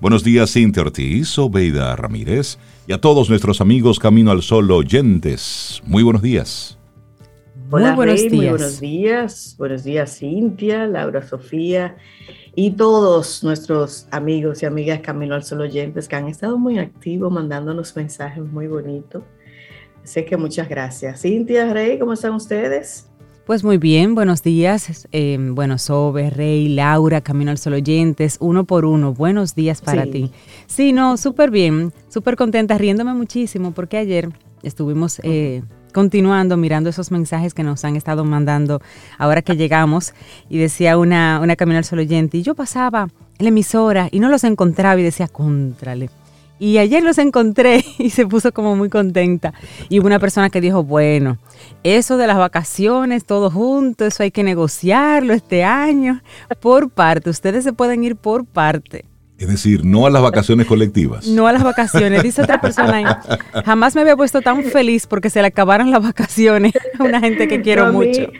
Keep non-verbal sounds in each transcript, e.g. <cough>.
Buenos días, Cintia Ortiz, Obeida Ramírez y a todos nuestros amigos Camino al Sol oyentes. Muy buenos días. Hola, muy buenos días. Muy buenos días. Buenos días, Cintia, Laura Sofía y todos nuestros amigos y amigas Camino al Sol oyentes que han estado muy activos mandándonos mensajes muy bonitos. Sé que muchas gracias. Cintia, Rey, ¿cómo están ustedes? Pues muy bien, buenos días. Eh, bueno, Sobe, Rey, Laura, Camino al Sol Oyentes, uno por uno. Buenos días para ti. Sí, no, súper bien, súper contenta, riéndome muchísimo porque ayer estuvimos eh, continuando mirando esos mensajes que nos han estado mandando ahora que llegamos y decía una, una Camino al Sol Oyente, y yo pasaba en la emisora y no los encontraba y decía, contrale y ayer los encontré <laughs> y se puso como muy contenta. Y hubo una persona que dijo, bueno, eso de las vacaciones, todo junto, eso hay que negociarlo este año, por parte. Ustedes se pueden ir por parte. Es decir, no a las vacaciones colectivas. No a las vacaciones, dice otra persona. Jamás me había puesto tan feliz porque se le acabaron las vacaciones a una gente que quiero mucho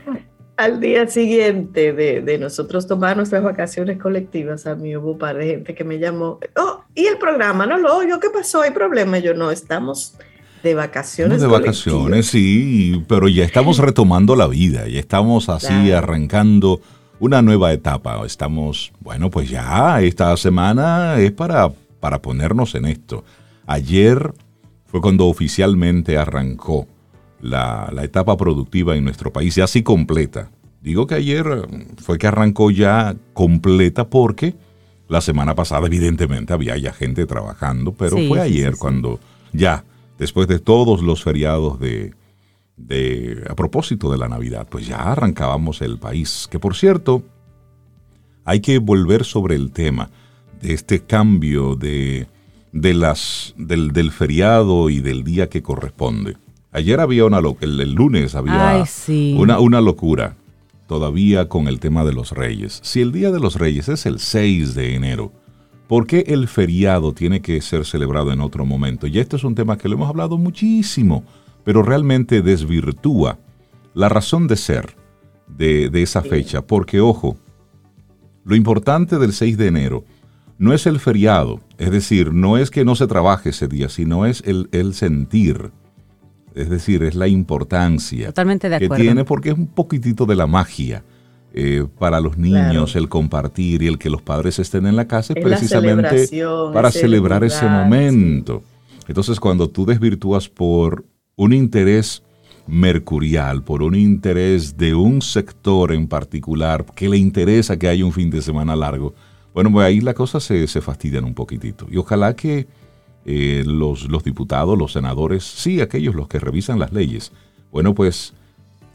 al día siguiente de, nosotros tomar nuestras vacaciones colectivas, a mí hubo un par de gente que me llamó, oh, ¿y el programa? No lo oigo, ¿qué pasó? ¿Hay problema? Yo no, estamos de vacaciones. de vacaciones, sí, pero ya estamos <laughs> retomando la vida, ya estamos así arrancando una nueva etapa. Estamos, bueno, pues ya esta semana es para, para ponernos en esto. Ayer fue cuando oficialmente arrancó la, etapa productiva en nuestro país, ya así completa. Digo que ayer eh, fue que arrancó ya completa porque la semana pasada evidentemente había ya gente trabajando, pero fue ayer cuando ya, después de todos los feriados de, de, a propósito de la Navidad, pues ya arrancábamos el país. Que por cierto, hay que volver sobre el tema de este cambio de, de las, del, del feriado y del día que corresponde. Ayer había una el, el lunes había una, una locura todavía con el tema de los reyes. Si el Día de los Reyes es el 6 de enero, ¿por qué el feriado tiene que ser celebrado en otro momento? Y este es un tema que lo hemos hablado muchísimo, pero realmente desvirtúa la razón de ser de, esa fecha. Porque, ojo, lo importante del 6 de enero no es el feriado, es decir, no es que no se trabaje ese día, sino es el, el sentir es decir, es la importancia que tiene porque es un poquitito de la magia. Eh, para los niños el compartir y el que los padres estén en la casa es precisamente para celebrar ese momento. Entonces cuando tú desvirtúas por un interés mercurial, por un interés de un sector en particular que le interesa que haya un fin de semana largo, bueno, pues ahí las cosas se, se fastidian un poquitito. Y ojalá que eh, los, los diputados, los senadores, sí, aquellos los que revisan las leyes, bueno, pues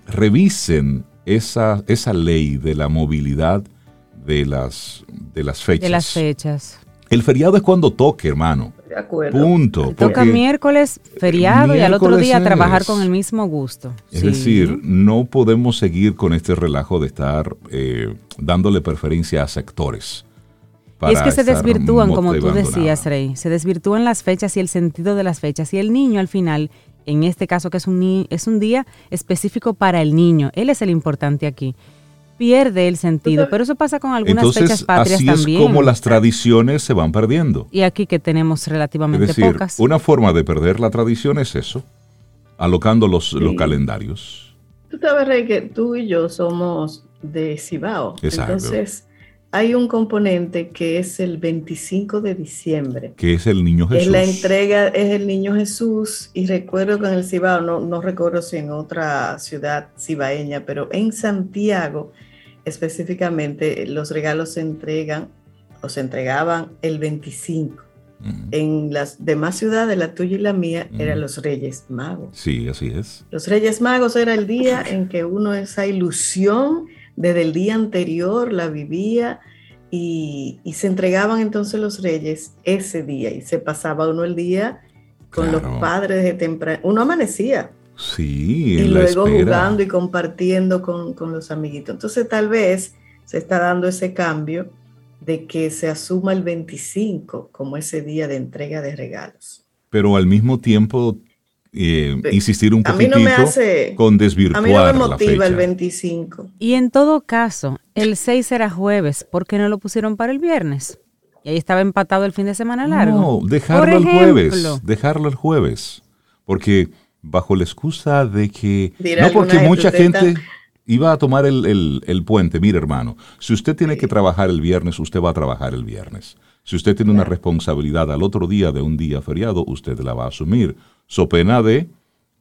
revisen esa, esa ley de la movilidad de las, de las fechas. De las fechas. El feriado es cuando toque, hermano. De acuerdo. Punto. Toca miércoles feriado y al otro día trabajar con el mismo gusto. Es decir, no podemos seguir con este relajo de estar eh, dándole preferencia a sectores y es que se desvirtúan, como tú decías, Rey, se desvirtúan las fechas y el sentido de las fechas. Y el niño al final, en este caso que es un, es un día específico para el niño, él es el importante aquí, pierde el sentido. Pero eso pasa con algunas fechas patrias así es como las tradiciones se van perdiendo. Y aquí que tenemos relativamente es decir, pocas. Una forma de perder la tradición es eso, alocando los, los calendarios. Tú sabes, Rey, que tú y yo somos de Cibao. Exacto. Entonces hay un componente que es el 25 de diciembre. Que es el niño Jesús. Es la entrega, es el niño Jesús. Y recuerdo que en el Cibao, no, no recuerdo si en otra ciudad cibaeña, pero en Santiago específicamente los regalos se entregan o se entregaban el 25. En las demás ciudades, la tuya y la mía, eran los Reyes Magos. Sí, así es. Los Reyes Magos era el día <laughs> en que uno esa ilusión desde el día anterior la vivía y, se entregaban entonces los reyes ese día y se pasaba uno el día con los padres de temprano. Uno amanecía. Sí, y luego jugando y compartiendo con, con los amiguitos. Entonces tal vez se está dando ese cambio de que se asuma el 25 como ese día de entrega de regalos. Pero al mismo tiempo eh, insistir un poquitito con desvirtuar A mí no me motiva el 25. Y en todo caso, el 6 era jueves, ¿por qué no lo pusieron para el viernes? y ahí estaba empatado el fin de semana largo. No, dejarlo el jueves. Dejarlo el jueves. Porque bajo la excusa de que... no porque mucha gente iba a tomar el, el, puente. Mire, hermano, si usted tiene que trabajar el viernes, usted va a trabajar el viernes. Si usted tiene una responsabilidad al otro día de un día feriado, usted la va a asumir. So pena de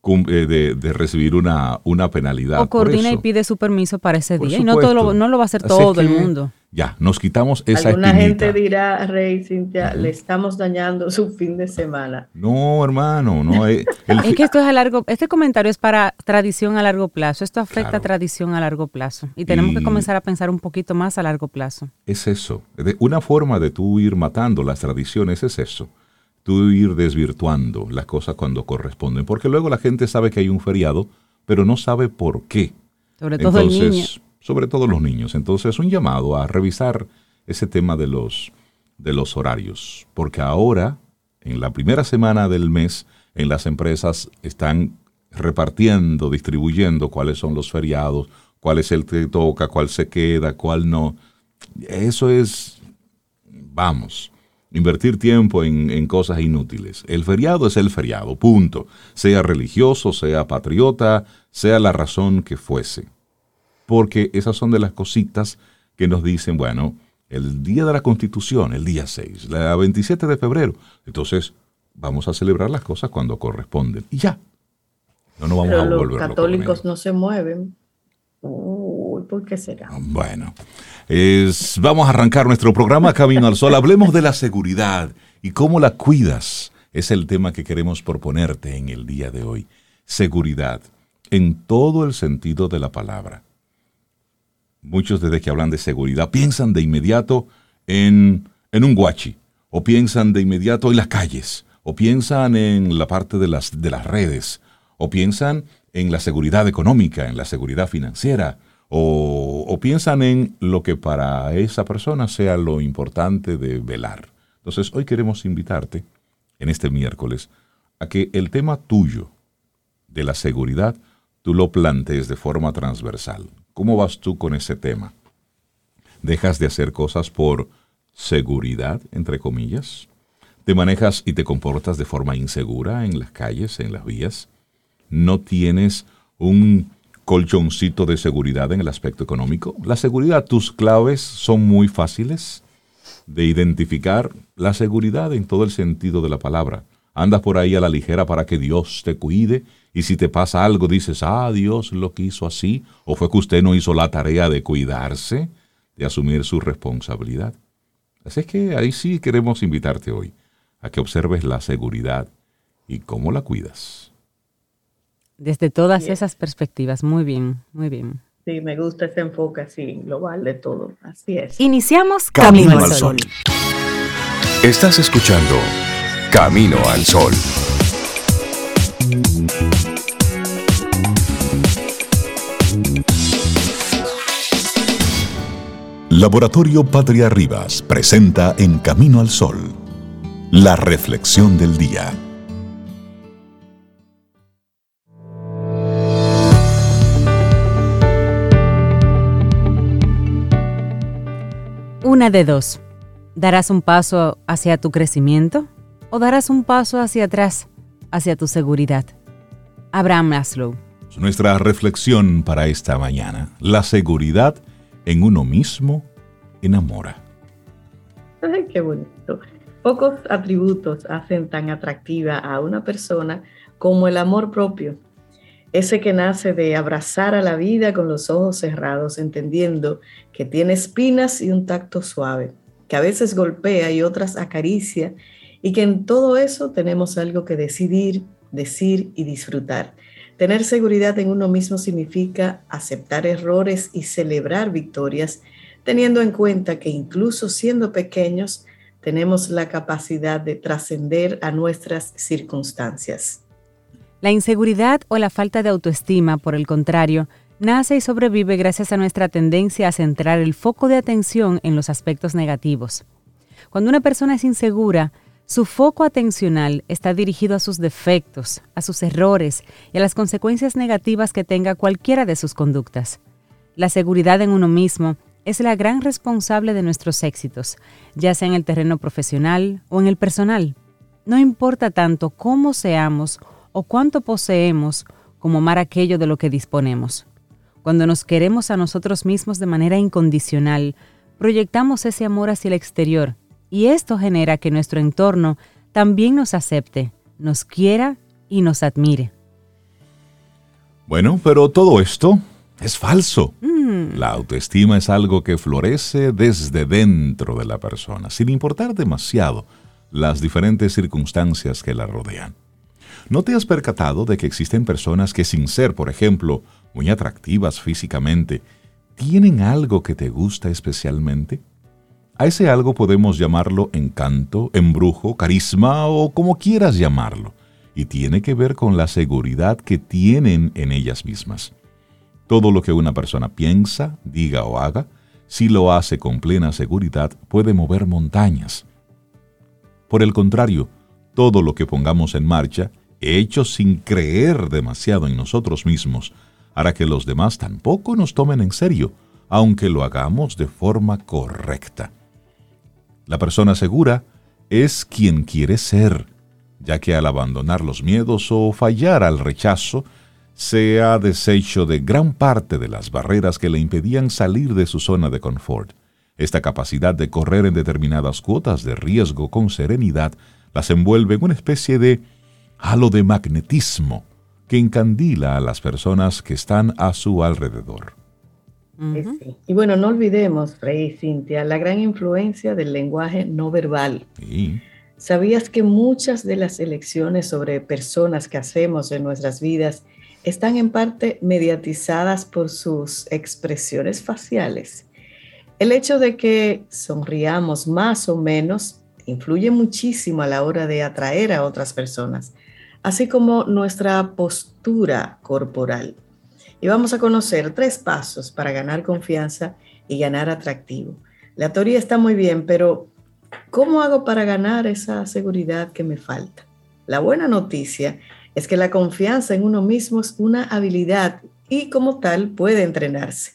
eh, de, recibir una, una penalidad. O coordina y pide su permiso para ese día. Y no, todo lo, no lo va a hacer todo el mundo. Ya, nos quitamos esa Alguna gente dirá, Rey Cintia, le estamos dañando su fin de semana. No, hermano, no. <laughs> Eh, es que esto es a largo, este comentario es para tradición a largo plazo. Esto afecta a tradición a largo plazo. Y tenemos que comenzar a pensar un poquito más a largo plazo. Es eso. Una forma de tú ir matando las tradiciones es eso tú ir desvirtuando las cosas cuando corresponden, porque luego la gente sabe que hay un feriado, pero no sabe por qué. Sobre todo Entonces, sobre todo los niños. Entonces, un llamado a revisar ese tema de los de los horarios, porque ahora en la primera semana del mes en las empresas están repartiendo, distribuyendo cuáles son los feriados, cuál es el que toca, cuál se queda, cuál no. Eso es, vamos, invertir tiempo en, cosas inútiles. El feriado es el feriado, punto. Sea religioso, sea patriota, sea la razón que fuese. Porque esas son de las cositas que nos dicen, bueno, el día de la Constitución, el día 6, la 27 de febrero. Entonces, vamos a celebrar las cosas cuando corresponden. Y ya. No nos vamos a volver Los católicos no se mueven. ¿Por qué será? Bueno, vamos a arrancar nuestro programa Camino al Sol. Hablemos de la seguridad y cómo la cuidas. Es el tema que queremos proponerte en el día de hoy. Seguridad, en todo el sentido de la palabra. Muchos desde que hablan de seguridad piensan de inmediato en, en un guachi, o piensan de inmediato en las calles, o piensan en la parte de las, de las redes, o piensan en la seguridad económica, en la seguridad financiera, o, piensan en lo que para esa persona sea lo importante de velar. Entonces, hoy queremos invitarte, en este miércoles, a que el tema tuyo de la seguridad, tú lo plantees de forma transversal. ¿Cómo vas tú con ese tema? ¿Dejas de hacer cosas por seguridad, entre comillas? ¿Te manejas y te comportas de forma insegura en las calles, en las vías? ¿No tienes un colchoncito de seguridad en el aspecto económico. La seguridad, tus claves son muy fáciles de identificar. La seguridad en todo el sentido de la palabra. Andas por ahí a la ligera para que Dios te cuide y si te pasa algo dices, ah, Dios lo quiso así, o fue que usted no hizo la tarea de cuidarse, de asumir su responsabilidad. Así es que ahí sí queremos invitarte hoy a que observes la seguridad y cómo la cuidas. Desde todas esas perspectivas, muy bien, muy bien. Sí, me gusta ese enfoque así, global de todo. Así es. Iniciamos Camino, al Sol. Estás escuchando Camino al Sol. Laboratorio Patria Rivas presenta en Camino al Sol la reflexión del día. Una de dos. ¿Darás un paso hacia tu crecimiento o darás un paso hacia atrás, hacia tu seguridad? Abraham Maslow. Nuestra reflexión para esta mañana. La seguridad en uno mismo enamora. Ay, qué bonito. Pocos atributos hacen tan atractiva a una persona como el amor propio ese que nace de abrazar a la vida con los ojos cerrados, entendiendo que tiene espinas y un tacto suave, que a veces golpea y otras acaricia, y que en todo eso tenemos algo que decidir, decir y disfrutar. Tener seguridad en uno mismo significa aceptar errores y celebrar victorias, teniendo en cuenta que incluso siendo pequeños, tenemos la capacidad de trascender a nuestras circunstancias. La inseguridad o la falta de autoestima, por el contrario, nace y sobrevive gracias a nuestra tendencia a centrar el foco de atención en los aspectos negativos. Cuando una persona es insegura, su foco atencional está dirigido a sus defectos, a sus errores y a las consecuencias negativas que tenga cualquiera de sus conductas. La seguridad en uno mismo es la gran responsable de nuestros éxitos, ya sea en el terreno profesional o en el personal. No importa tanto cómo seamos o cuánto poseemos como amar aquello de lo que disponemos. Cuando nos queremos a nosotros mismos de manera incondicional, proyectamos ese amor hacia el exterior y esto genera que nuestro entorno también nos acepte, nos quiera y nos admire. Bueno, pero todo esto es falso. Mm. La autoestima es algo que florece desde dentro de la persona, sin importar demasiado las diferentes circunstancias que la rodean. ¿No te has percatado de que existen personas que sin ser, por ejemplo, muy atractivas físicamente, tienen algo que te gusta especialmente? A ese algo podemos llamarlo encanto, embrujo, carisma o como quieras llamarlo, y tiene que ver con la seguridad que tienen en ellas mismas. Todo lo que una persona piensa, diga o haga, si lo hace con plena seguridad, puede mover montañas. Por el contrario, todo lo que pongamos en marcha, hecho sin creer demasiado en nosotros mismos, hará que los demás tampoco nos tomen en serio, aunque lo hagamos de forma correcta. La persona segura es quien quiere ser, ya que al abandonar los miedos o fallar al rechazo, se ha deshecho de gran parte de las barreras que le impedían salir de su zona de confort. Esta capacidad de correr en determinadas cuotas de riesgo con serenidad las envuelve en una especie de halo de magnetismo que encandila a las personas que están a su alrededor. Y bueno, no olvidemos, Rey y Cintia, la gran influencia del lenguaje no verbal. ¿Sabías que muchas de las elecciones sobre personas que hacemos en nuestras vidas están en parte mediatizadas por sus expresiones faciales? El hecho de que sonriamos más o menos influye muchísimo a la hora de atraer a otras personas así como nuestra postura corporal. Y vamos a conocer tres pasos para ganar confianza y ganar atractivo. La teoría está muy bien, pero ¿cómo hago para ganar esa seguridad que me falta? La buena noticia es que la confianza en uno mismo es una habilidad y como tal puede entrenarse.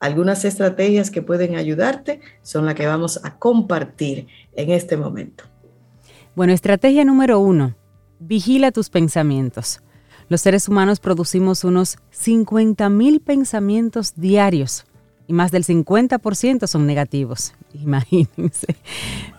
Algunas estrategias que pueden ayudarte son las que vamos a compartir en este momento. Bueno, estrategia número uno, Vigila tus pensamientos. Los seres humanos producimos unos 50.000 pensamientos diarios y más del 50% son negativos. <laughs> Imagínense.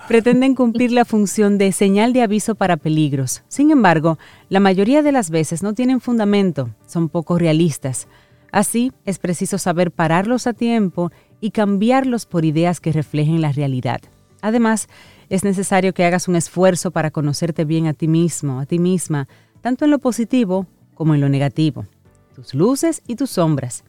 Pretenden cumplir la función de señal de aviso para peligros. Sin embargo, la mayoría de las veces no tienen fundamento, son poco realistas. Así, es preciso saber pararlos a tiempo y cambiarlos por ideas que reflejen la realidad. Además, es necesario que hagas un esfuerzo para conocerte bien a ti mismo, a ti misma, tanto en lo positivo como en lo negativo, tus luces y tus sombras.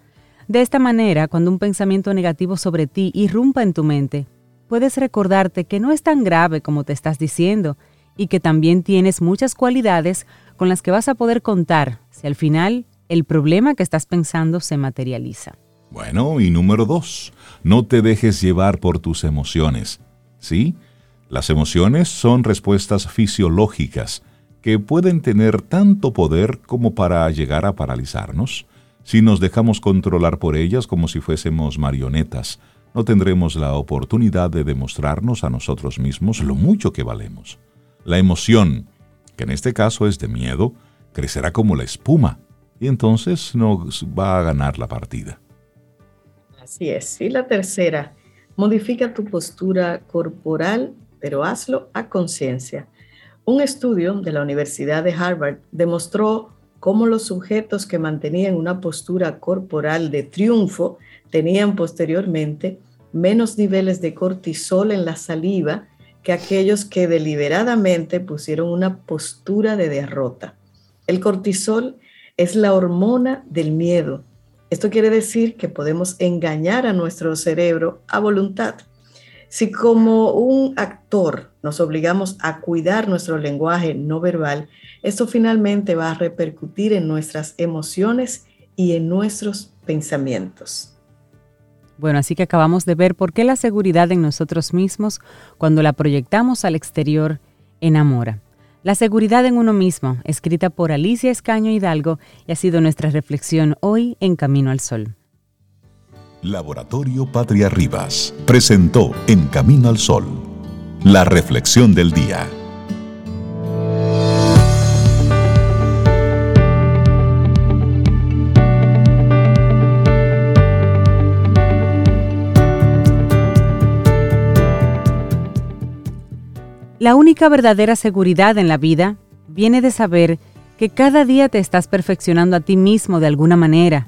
De esta manera, cuando un pensamiento negativo sobre ti irrumpa en tu mente, puedes recordarte que no es tan grave como te estás diciendo y que también tienes muchas cualidades con las que vas a poder contar si al final el problema que estás pensando se materializa. Bueno, y número dos, no te dejes llevar por tus emociones. ¿Sí? Las emociones son respuestas fisiológicas que pueden tener tanto poder como para llegar a paralizarnos. Si nos dejamos controlar por ellas como si fuésemos marionetas, no tendremos la oportunidad de demostrarnos a nosotros mismos lo mucho que valemos. La emoción, que en este caso es de miedo, crecerá como la espuma y entonces nos va a ganar la partida. Así es. Y la tercera, modifica tu postura corporal pero hazlo a conciencia. Un estudio de la Universidad de Harvard demostró cómo los sujetos que mantenían una postura corporal de triunfo tenían posteriormente menos niveles de cortisol en la saliva que aquellos que deliberadamente pusieron una postura de derrota. El cortisol es la hormona del miedo. Esto quiere decir que podemos engañar a nuestro cerebro a voluntad. Si como un actor nos obligamos a cuidar nuestro lenguaje no verbal, esto finalmente va a repercutir en nuestras emociones y en nuestros pensamientos. Bueno, así que acabamos de ver por qué la seguridad en nosotros mismos, cuando la proyectamos al exterior, enamora. La seguridad en uno mismo, escrita por Alicia Escaño Hidalgo, y ha sido nuestra reflexión hoy en Camino al Sol. Laboratorio Patria Rivas presentó En Camino al Sol, la reflexión del día. La única verdadera seguridad en la vida viene de saber que cada día te estás perfeccionando a ti mismo de alguna manera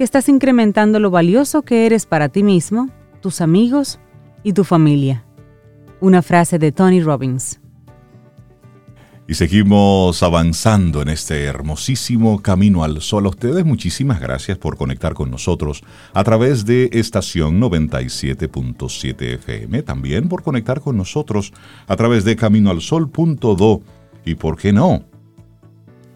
que estás incrementando lo valioso que eres para ti mismo, tus amigos y tu familia. Una frase de Tony Robbins. Y seguimos avanzando en este hermosísimo camino al sol. A ustedes muchísimas gracias por conectar con nosotros a través de estación 97.7 FM. También por conectar con nosotros a través de caminoalsol.do. Y por qué no,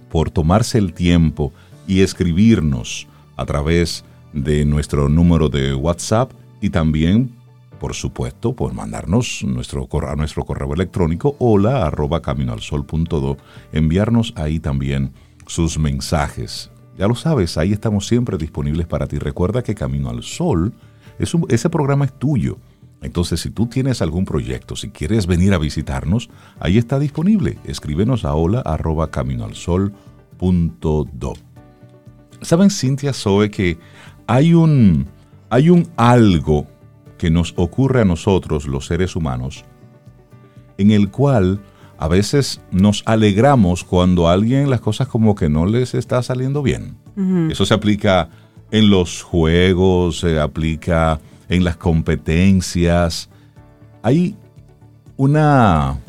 por tomarse el tiempo y escribirnos a través de nuestro número de WhatsApp y también, por supuesto, por mandarnos nuestro, a nuestro correo electrónico hola arroba caminoalsol.do, enviarnos ahí también sus mensajes. Ya lo sabes, ahí estamos siempre disponibles para ti. Recuerda que Camino al Sol, es ese programa es tuyo. Entonces, si tú tienes algún proyecto, si quieres venir a visitarnos, ahí está disponible. Escríbenos a hola arroba caminoalsol.do. ¿Saben, Cintia Zoe, que hay un, hay un algo que nos ocurre a nosotros, los seres humanos, en el cual a veces nos alegramos cuando a alguien las cosas como que no les está saliendo bien. Eso se aplica en los juegos, se aplica en las competencias. Hay una,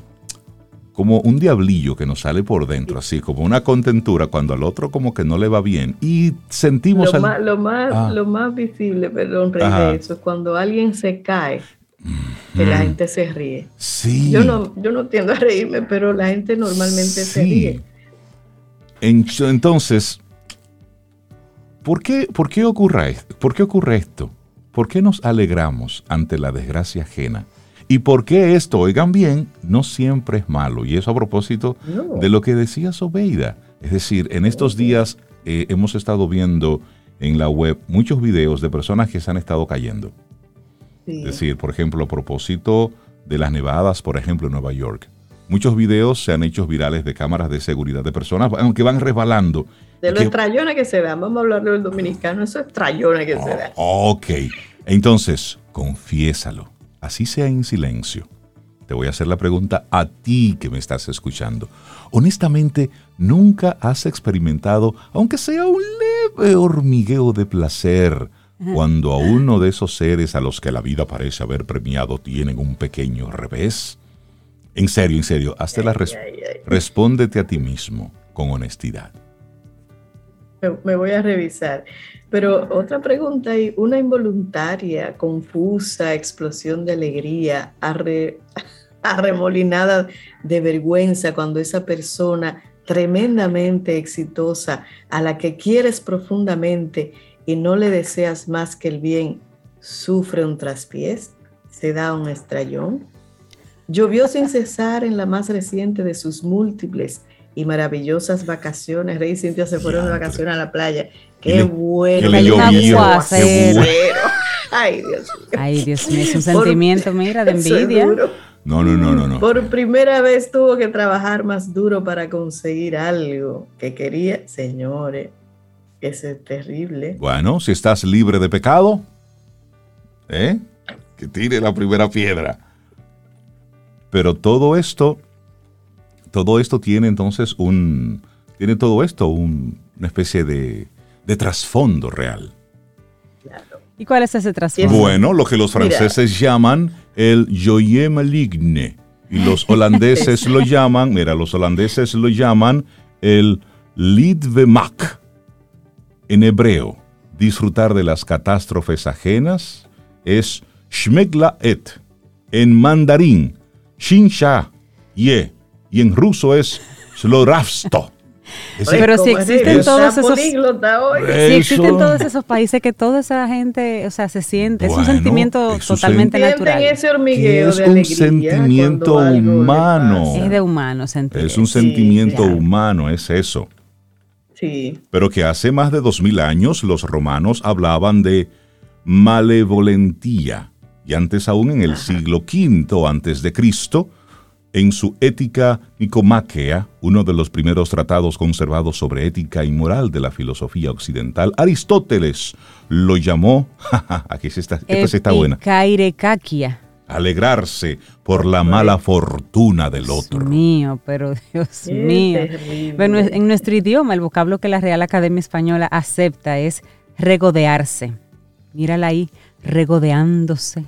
como un diablillo que nos sale por dentro, así como una contentura cuando al otro como que no le va bien y sentimos... Lo, más, lo, más, ah. lo más visible, perdón, Rey, de eso es cuando alguien se cae, que la gente se ríe. Sí. Yo no, yo no tiendo a reírme, pero la gente normalmente se ríe. Entonces, ¿por qué, por, qué ocurre, ¿por qué ocurre esto? ¿Por qué nos alegramos ante la desgracia ajena? ¿Y por qué esto, oigan bien, no siempre es malo? Y eso a propósito de lo que decía Sobeida. Es decir, en estos días eh, hemos estado viendo en la web muchos videos de personas que se han estado cayendo. Es decir, por ejemplo, a propósito de las nevadas, por ejemplo, en Nueva York. Muchos videos se han hecho virales de cámaras de seguridad de personas, aunque van resbalando. De lo extrayona que se vean, vamos a hablar del dominicano, eso es trayona que se oh, vea. Ok, entonces, confiésalo así sea en silencio. Te voy a hacer la pregunta a ti que me estás escuchando. Honestamente, ¿nunca has experimentado, aunque sea un leve hormigueo de placer, cuando a uno de esos seres a los que la vida parece haber premiado tienen un pequeño revés? En serio, en serio, hazte la respóndete a ti mismo con honestidad. Me voy a revisar. Pero otra pregunta, y una involuntaria, confusa explosión de alegría, <laughs> arremolinada de vergüenza cuando esa persona tremendamente exitosa, a la que quieres profundamente y no le deseas más que el bien, sufre un traspiés, se da un estrellón. Llovió sin cesar en la más reciente de sus múltiples y maravillosas vacaciones. Rey y Cintia se fueron de vacaciones a la playa. Qué bueno. Qué <laughs> Ay, Dios mío. Ay, Dios mío, es un sentimiento, mira, de envidia. No, no, no, no, no. Por primera vez tuvo que trabajar más duro para conseguir algo que quería. Señores, eso es terrible. Bueno, si estás libre de pecado, ¿eh? que tire la primera piedra. Pero todo esto todo esto tiene entonces un, tiene todo esto una especie de, trasfondo real. ¿Y cuál es ese trasfondo? Bueno, lo que los franceses llaman el joyeux maligne y los <laughs> holandeses lo llaman, mira, los holandeses lo llaman el lidvemak. En hebreo, disfrutar de las catástrofes ajenas es shmegla et. En mandarín, shinsha ye y en ruso es sloravsto. <laughs> Pero si existen todos esos si existen todos esos países que toda esa gente, o sea, se siente, es un sentimiento totalmente natural. Ese hormigueo es un sentimiento humano. Es de humano sentir. Es un sentimiento humano, es eso. Sí. Pero que hace más de dos mil años los romanos hablaban de malevolentía. Y antes aún en el siglo V antes de Cristo, en su Ética Nicomáquea, uno de los primeros tratados conservados sobre ética y moral de la filosofía occidental, Aristóteles lo llamó, <laughs> aquí se está, esta está buena. Alegrarse por la mala fortuna del otro. Dios mío, pero <laughs> Dios mío. Bueno, en nuestro idioma, el vocablo que la Real Academia Española acepta es regodearse. Mírala ahí, regodeándose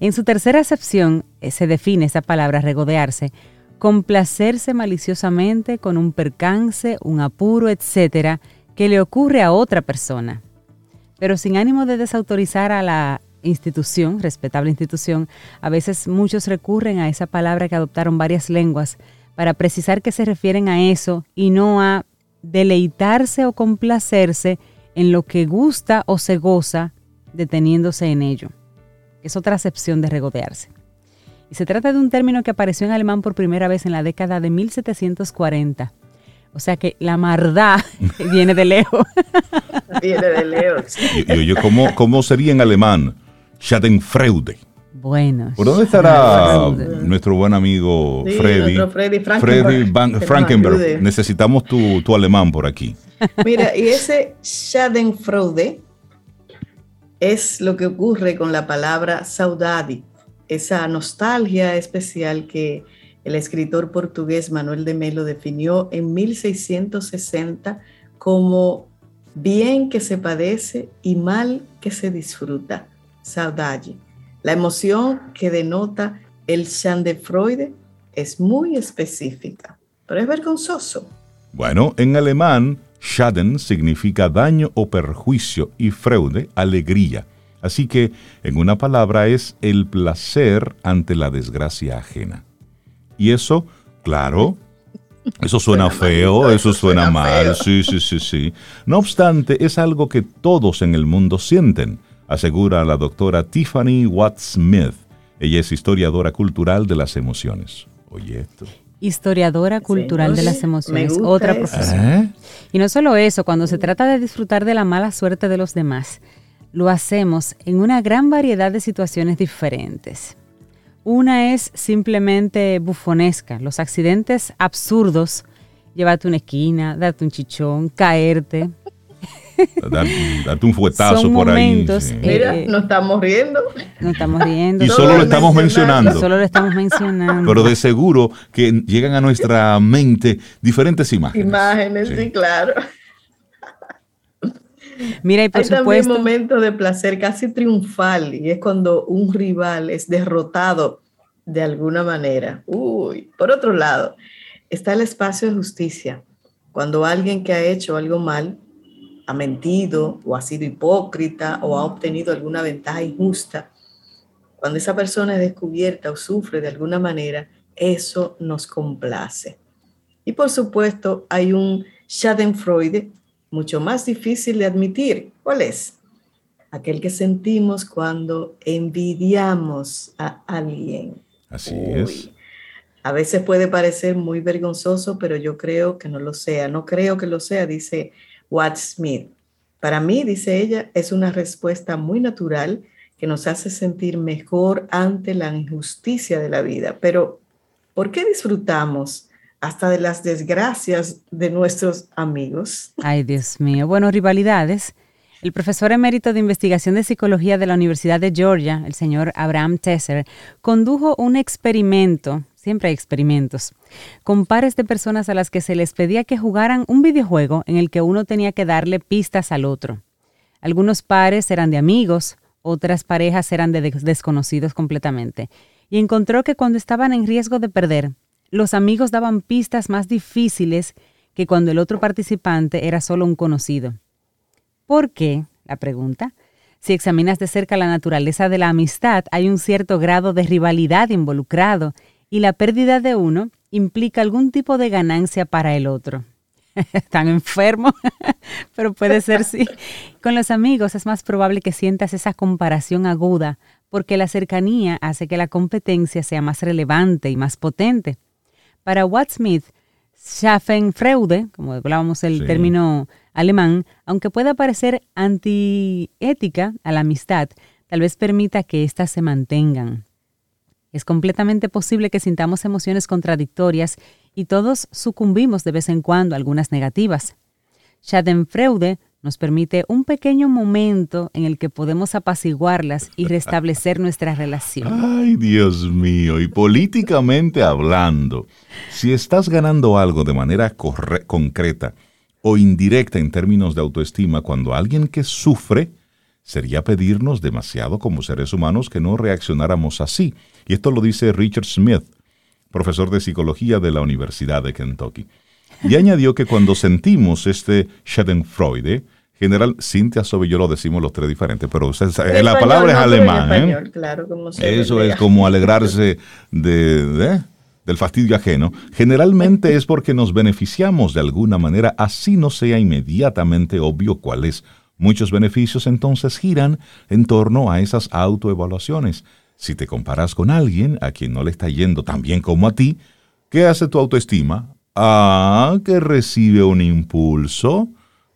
en su tercera acepción eh, se define esa palabra regodearse, complacerse maliciosamente con un percance, un apuro, etcétera, que le ocurre a otra persona. Pero sin ánimo de desautorizar a la institución, respetable institución, a veces muchos recurren a esa palabra que adoptaron varias lenguas para precisar que se refieren a eso y no a deleitarse o complacerse en lo que gusta o se goza deteniéndose en ello es otra acepción de regodearse. Y se trata de un término que apareció en alemán por primera vez en la década de 1740. O sea que la mardá <laughs> viene de lejos. <laughs> viene de lejos. Y, oye, ¿cómo, ¿cómo, sería en alemán? Schadenfreude. Bueno. ¿Por dónde estará nuestro buen amigo Freddy? Freddy Frankenberg. Frankenberg. Necesitamos tu, tu, alemán por aquí. Mira, y ese Schadenfreude es lo que ocurre con la palabra saudade, esa nostalgia especial que el escritor portugués Manuel de Melo definió en 1660 como bien que se padece y mal que se disfruta, saudade. La emoción que denota el Freud es muy específica, pero es vergonzoso. Bueno, en alemán, Schaden significa daño o perjuicio y Freude, alegría. Así que, en una palabra, es el placer ante la desgracia ajena. Y eso, claro, eso suena, feo, eso, suena, mal, sí, sí, sí, sí. No obstante, es algo que todos en el mundo sienten, asegura la doctora Tiffany Watts Smith. Ella es historiadora cultural de las emociones. Oye esto. Historiadora cultural de las emociones, otra profesión. ¿Eh? Y no solo eso, cuando se trata de disfrutar de la mala suerte de los demás, lo hacemos en una gran variedad de situaciones diferentes. Una es simplemente bufonesca, los accidentes absurdos, llévate una esquina, darte un chichón, caerte, <laughs> date un fuetazo por ahí. Mira, nos estamos riendo. Nos estamos riendo. Y solo lo estamos mencionando. Solo lo estamos mencionando. Pero de seguro que llegan a nuestra mente diferentes imágenes. Imágenes, sí, claro. Mira, y por Hay también momentos de placer casi triunfal y es cuando un rival es derrotado de alguna manera. Uy, por otro lado, está el espacio de justicia. Cuando alguien que ha hecho algo mal ha mentido o ha sido hipócrita o ha obtenido alguna ventaja injusta, cuando esa persona es descubierta o sufre de alguna manera, eso nos complace. Y por supuesto, hay un Schadenfreude mucho más difícil de admitir. ¿Cuál es? Aquel que sentimos cuando envidiamos a alguien. Así es. A veces puede parecer muy vergonzoso, pero yo creo que no lo sea. No creo que lo sea, dice Watt Smith. Para mí, dice ella, es una respuesta muy natural que nos hace sentir mejor ante la injusticia de la vida. Pero, ¿por qué disfrutamos hasta de las desgracias de nuestros amigos? Ay, Dios mío. Bueno, rivalidades. El profesor emérito de investigación de psicología de la Universidad de Georgia, el señor Abraham Tesser, condujo un experimento siempre hay experimentos, con pares de personas a las que se les pedía que jugaran un videojuego en el que uno tenía que darle pistas al otro. Algunos pares eran de amigos, otras parejas eran de desconocidos completamente, y encontró que cuando estaban en riesgo de perder, los amigos daban pistas más difíciles que cuando el otro participante era solo un conocido. ¿Por qué? La pregunta. Si examinas de cerca la naturaleza de la amistad, hay un cierto grado de rivalidad involucrado y la pérdida de uno implica algún tipo de ganancia para el otro. <laughs> Tan enfermo, <laughs> pero puede ser sí. Con los amigos es más probable que sientas esa comparación aguda, porque la cercanía hace que la competencia sea más relevante y más potente. Para Watt Smith, Schaffenfreude, como hablábamos el término alemán, aunque pueda parecer antiética a la amistad, tal vez permita que éstas se mantengan. Es completamente posible que sintamos emociones contradictorias y todos sucumbimos de vez en cuando a algunas negativas. Schadenfreude nos permite un pequeño momento en el que podemos apaciguarlas y restablecer nuestra relación. Ay, Dios mío, y políticamente hablando, si estás ganando algo de manera concreta o indirecta en términos de autoestima cuando alguien que sufre, sería pedirnos demasiado como seres humanos que no reaccionáramos así. Y esto lo dice Richard Smith, profesor de psicología de la Universidad de Kentucky. Y añadió que cuando sentimos este Schadenfreude, general, Cintia Sobe y yo lo decimos los tres diferentes, pero la palabra es alemán. ¿eh? Eso es como alegrarse de, del fastidio ajeno. Generalmente es porque nos beneficiamos de alguna manera, así no sea inmediatamente obvio cuál es Muchos beneficios entonces giran en torno a esas autoevaluaciones. Si te comparas con alguien a quien no le está yendo tan bien como a ti, ¿qué hace tu autoestima? Ah, que recibe un impulso.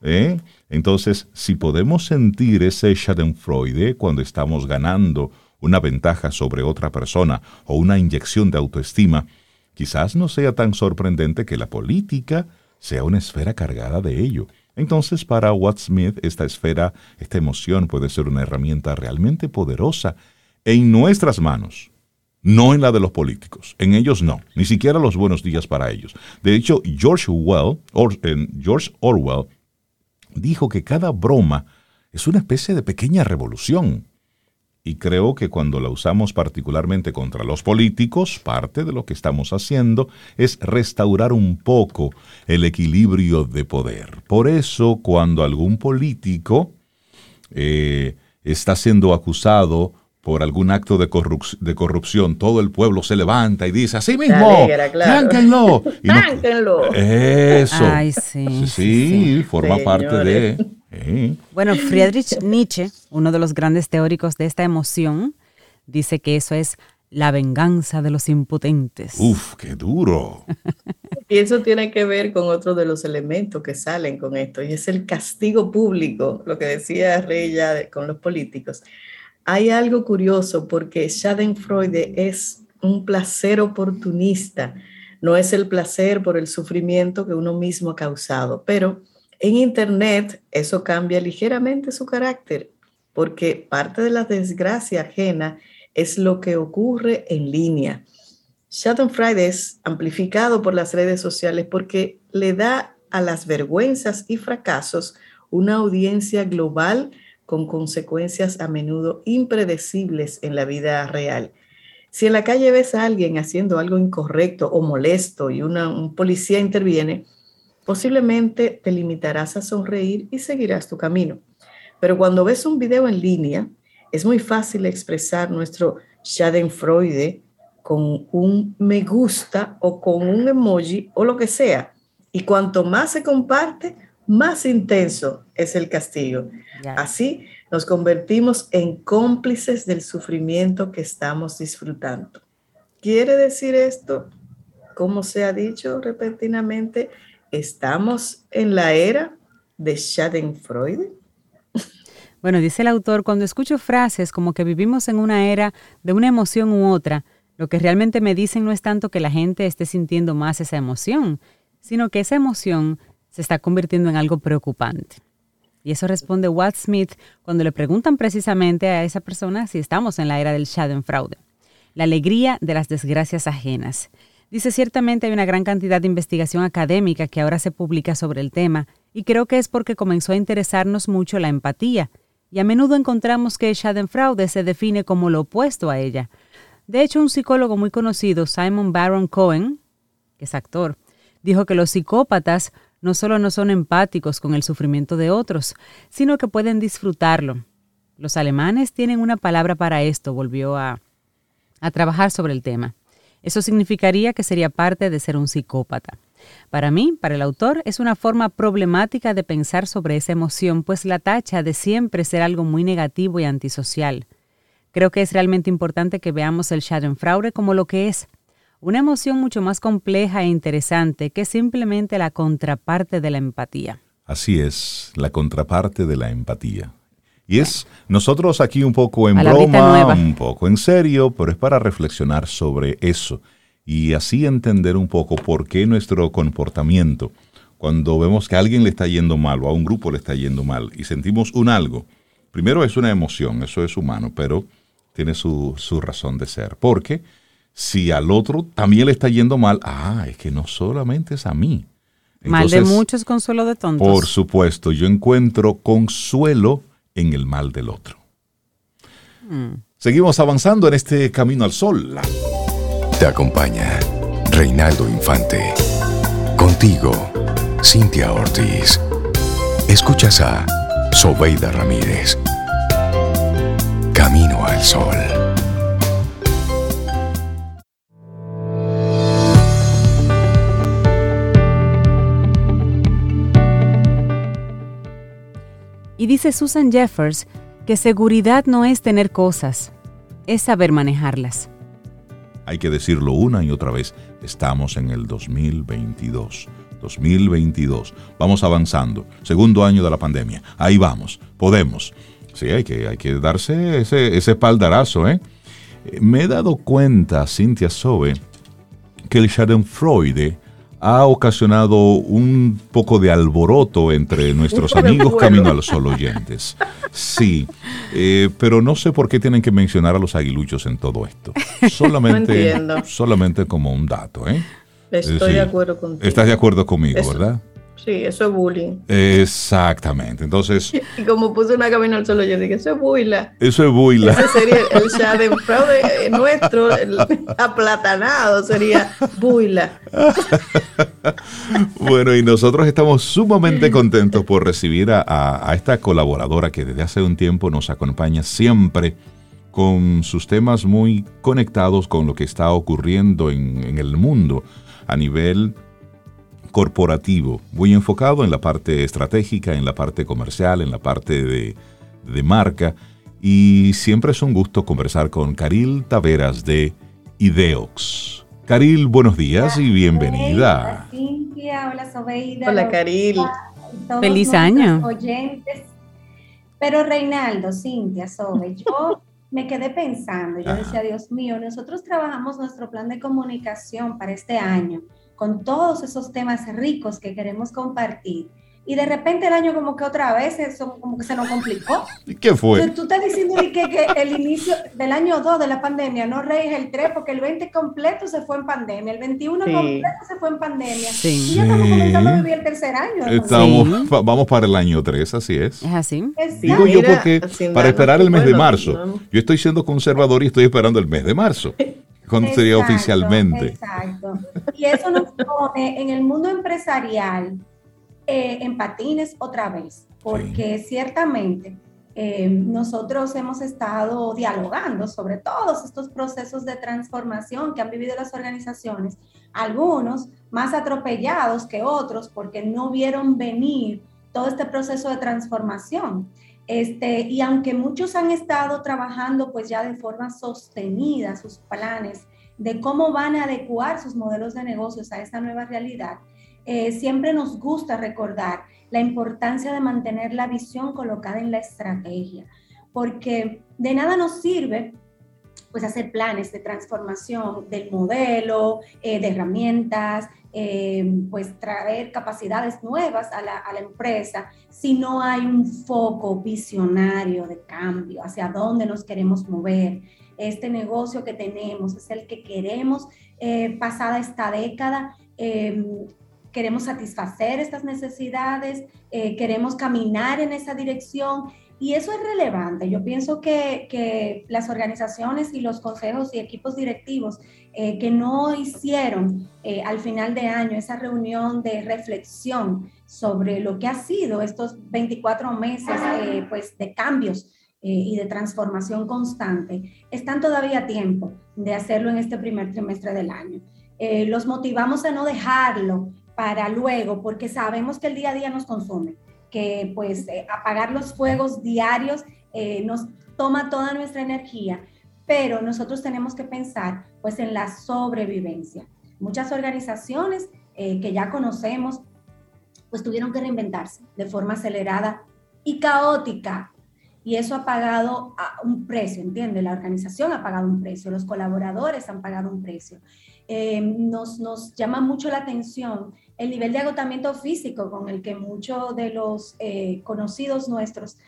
¿eh? Entonces, si podemos sentir ese Schadenfreude cuando estamos ganando una ventaja sobre otra persona o una inyección de autoestima, quizás no sea tan sorprendente que la política sea una esfera cargada de ello. Entonces, para Watt Smith, esta esfera, esta emoción puede ser una herramienta realmente poderosa en nuestras manos, no en la de los políticos. En ellos no, ni siquiera los buenos días para ellos. De hecho, George, George Orwell dijo que cada broma es una especie de pequeña revolución y creo que cuando la usamos particularmente contra los políticos, parte de lo que estamos haciendo es restaurar un poco el equilibrio de poder. Por eso, cuando algún político eh, está siendo acusado por algún acto de, corrupción, todo el pueblo se levanta y dice, así mismo, ¡tránquenlo! <laughs> Eso. sí, sí, forma parte de... Bueno, Friedrich Nietzsche, uno de los grandes teóricos de esta emoción, dice que eso es la venganza de los impotentes. Uf, qué duro. <laughs> y eso tiene que ver con otro de los elementos que salen con esto, y es el castigo público, lo que decía Rey ya con los políticos. Hay algo curioso porque Schadenfreude es un placer oportunista, no es el placer por el sufrimiento que uno mismo ha causado, pero en Internet eso cambia ligeramente su carácter, porque parte de la desgracia ajena es lo que ocurre en línea. Schadenfreude es amplificado por las redes sociales porque le da a las vergüenzas y fracasos una audiencia global con consecuencias a menudo impredecibles en la vida real. Si en la calle ves a alguien haciendo algo incorrecto o molesto y un policía interviene, posiblemente te limitarás a sonreír y seguirás tu camino. Pero cuando ves un video en línea, es muy fácil expresar nuestro Schadenfreude con un me gusta o con un emoji o lo que sea. Y cuanto más se comparte, más intenso es el castigo. Así nos convertimos en cómplices del sufrimiento que estamos disfrutando. ¿Quiere decir esto? Como se ha dicho repentinamente, ¿Estamos en la era de Schadenfreude? <laughs> Bueno, dice el autor, cuando escucho frases como que vivimos en una era de una emoción u otra, lo que realmente me dicen no es tanto que la gente esté sintiendo más esa emoción, sino que esa emoción se está convirtiendo en algo preocupante. Y eso responde Watt Smith cuando le preguntan precisamente a esa persona si estamos en la era del Schadenfreude, la alegría de las desgracias ajenas. Dice, ciertamente hay una gran cantidad de investigación académica que ahora se publica sobre el tema, y creo que es porque comenzó a interesarnos mucho la empatía, y a menudo encontramos que Schadenfreude se define como lo opuesto a ella. De hecho, un psicólogo muy conocido, Simon Baron Cohen, que es actor, dijo que los psicópatas no solo no son empáticos con el sufrimiento de otros, sino que pueden disfrutarlo. Los alemanes tienen una palabra para esto, volvió a, a trabajar sobre el tema. Eso significaría que sería parte de ser un psicópata. Para mí, para el autor, es una forma problemática de pensar sobre esa emoción, pues la tacha de siempre ser algo muy negativo y antisocial. Creo que es realmente importante que veamos el Schadenfreude como lo que es, una emoción mucho más compleja e interesante que simplemente la contraparte de la empatía. Así es, la contraparte de la empatía. Y es nosotros aquí un poco en broma, un poco en serio, pero es para reflexionar sobre eso y así entender un poco por qué nuestro comportamiento, cuando vemos que a alguien le está yendo mal o a un grupo le está yendo mal y sentimos un algo, primero es una emoción, eso es humano, pero tiene su, razón de ser. Porque si al otro también le está yendo mal, ah, es que no solamente es a mí. mal de muchos, consuelo de tontos. Por supuesto, yo encuentro consuelo en el mal del otro. Mm. Seguimos avanzando en este camino al sol. Te acompaña Reinaldo Infante. Contigo, Cintia Ortiz. Escuchas a Sobeida Ramírez. Camino al sol. Y dice Susan Jeffers que seguridad no es tener cosas, es saber manejarlas. Hay que decirlo una y otra vez, estamos en el 2022. 2022. Vamos avanzando. Segundo año de la pandemia. Ahí vamos. Podemos. Sí, hay que, hay que darse ese, ese espaldarazo, ¿eh? Me he dado cuenta, Cintia Sobe, que el Schadenfreude ha ocasionado un poco de alboroto entre nuestros amigos Camino a los Sol oyentes. Sí, eh, pero no sé por qué tienen que mencionar a los aguiluchos en todo esto. <laughs> Solamente, solamente como un dato, ¿eh? Estoy de acuerdo contigo. Estás de acuerdo conmigo, ¿verdad? Sí, eso es bullying. Exactamente. Entonces. <laughs> Y como puse una camino al solo, yo dije, eso es buila. Eso es buila. Ese sería el <laughs> Schadenfreude nuestro, el <laughs> aplatanado sería buila. bueno, y nosotros estamos sumamente contentos por recibir a, esta colaboradora que desde hace un tiempo nos acompaña siempre con sus temas muy conectados con lo que está ocurriendo en, en el mundo a nivel corporativo, muy enfocado en la parte estratégica, en la parte comercial, en la parte de, marca. Y siempre es un gusto conversar con Caril Taveras de Ideox. Caril, buenos días y bienvenida. Hola, Cintia, hola Sobeida. Hola, Caril. Feliz año. Oyentes. Pero Reinaldo, Cintia, Sobe, yo <laughs> me quedé pensando, yo decía, Dios mío, nosotros trabajamos nuestro plan de comunicación para este año con todos esos temas ricos que queremos compartir. Y de repente el año como que otra vez eso como que se nos complicó. ¿Y qué fue? tú estás diciendo que, el inicio del año 2 de la pandemia, no reís el 3, porque el 20 completo se fue en pandemia, el 21 completo se fue en pandemia. Sí. Y ya estamos comenzando a vivir el tercer año. Estamos, Vamos para el año 3, así es. Es así. Digo yo porque para esperar el mes de marzo, yo estoy siendo conservador y estoy esperando el mes de marzo. ¿Cuándo sería oficialmente? Exacto. Y eso nos pone en el mundo empresarial eh, en patines otra vez, porque ciertamente eh, nosotros hemos estado dialogando sobre todos estos procesos de transformación que han vivido las organizaciones, algunos más atropellados que otros porque no vieron venir todo este proceso de transformación. Este, y aunque muchos han estado trabajando pues ya de forma sostenida sus planes de cómo van a adecuar sus modelos de negocios a esta nueva realidad, eh, siempre nos gusta recordar la importancia de mantener la visión colocada en la estrategia, porque de nada nos sirve pues hacer planes de transformación del modelo, eh, de herramientas, eh, pues traer capacidades nuevas a la, a la, empresa si no hay un foco visionario de cambio, hacia dónde nos queremos mover. Este negocio que tenemos es el que queremos eh, pasada esta década. Em, queremos satisfacer estas necesidades, eh, queremos caminar en esa dirección y eso es relevante. Yo pienso que, que las organizaciones y los consejos y equipos directivos eh, que no hicieron eh, al final de año esa reunión de reflexión sobre lo que ha sido estos 24 meses eh, pues, de cambios y de transformación constante, están todavía a tiempo de hacerlo en este primer trimestre del año. los motivamos a no dejarlo para luego, porque sabemos que el día a día nos consume que pues eh, apagar los fuegos diarios eh, nos toma toda nuestra energía, pero nosotros tenemos que pensar pues en la sobrevivencia. Muchas organizaciones eh, que ya conocemos pues tuvieron que reinventarse de forma acelerada y caótica. Y eso ha pagado un precio, ¿entiende? La organización ha pagado un precio, los colaboradores han pagado un precio. Eh, nos, nos llama mucho la atención el nivel de agotamiento físico con el que muchos de los eh, conocidos nuestros,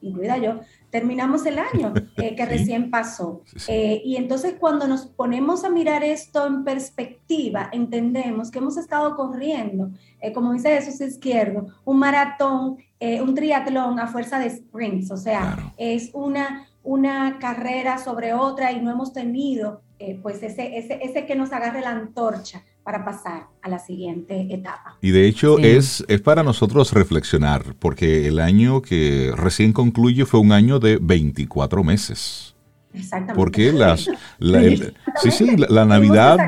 incluida yo, terminamos el año <laughs> eh, que recién pasó. Eh, y entonces cuando nos ponemos a mirar esto en perspectiva, entendemos que hemos estado corriendo, como dice Jesús Izquierdo, un maratón, un triatlón a fuerza de sprints, o sea, es una, una carrera sobre otra y no hemos tenido pues ese, ese, ese que nos agarre la antorcha para pasar a la siguiente etapa. Y de hecho es, es para nosotros reflexionar, porque el año que recién concluye fue un año de 24 meses. Exactamente. Porque las, <laughs> la, sí, sí, la, Navidad...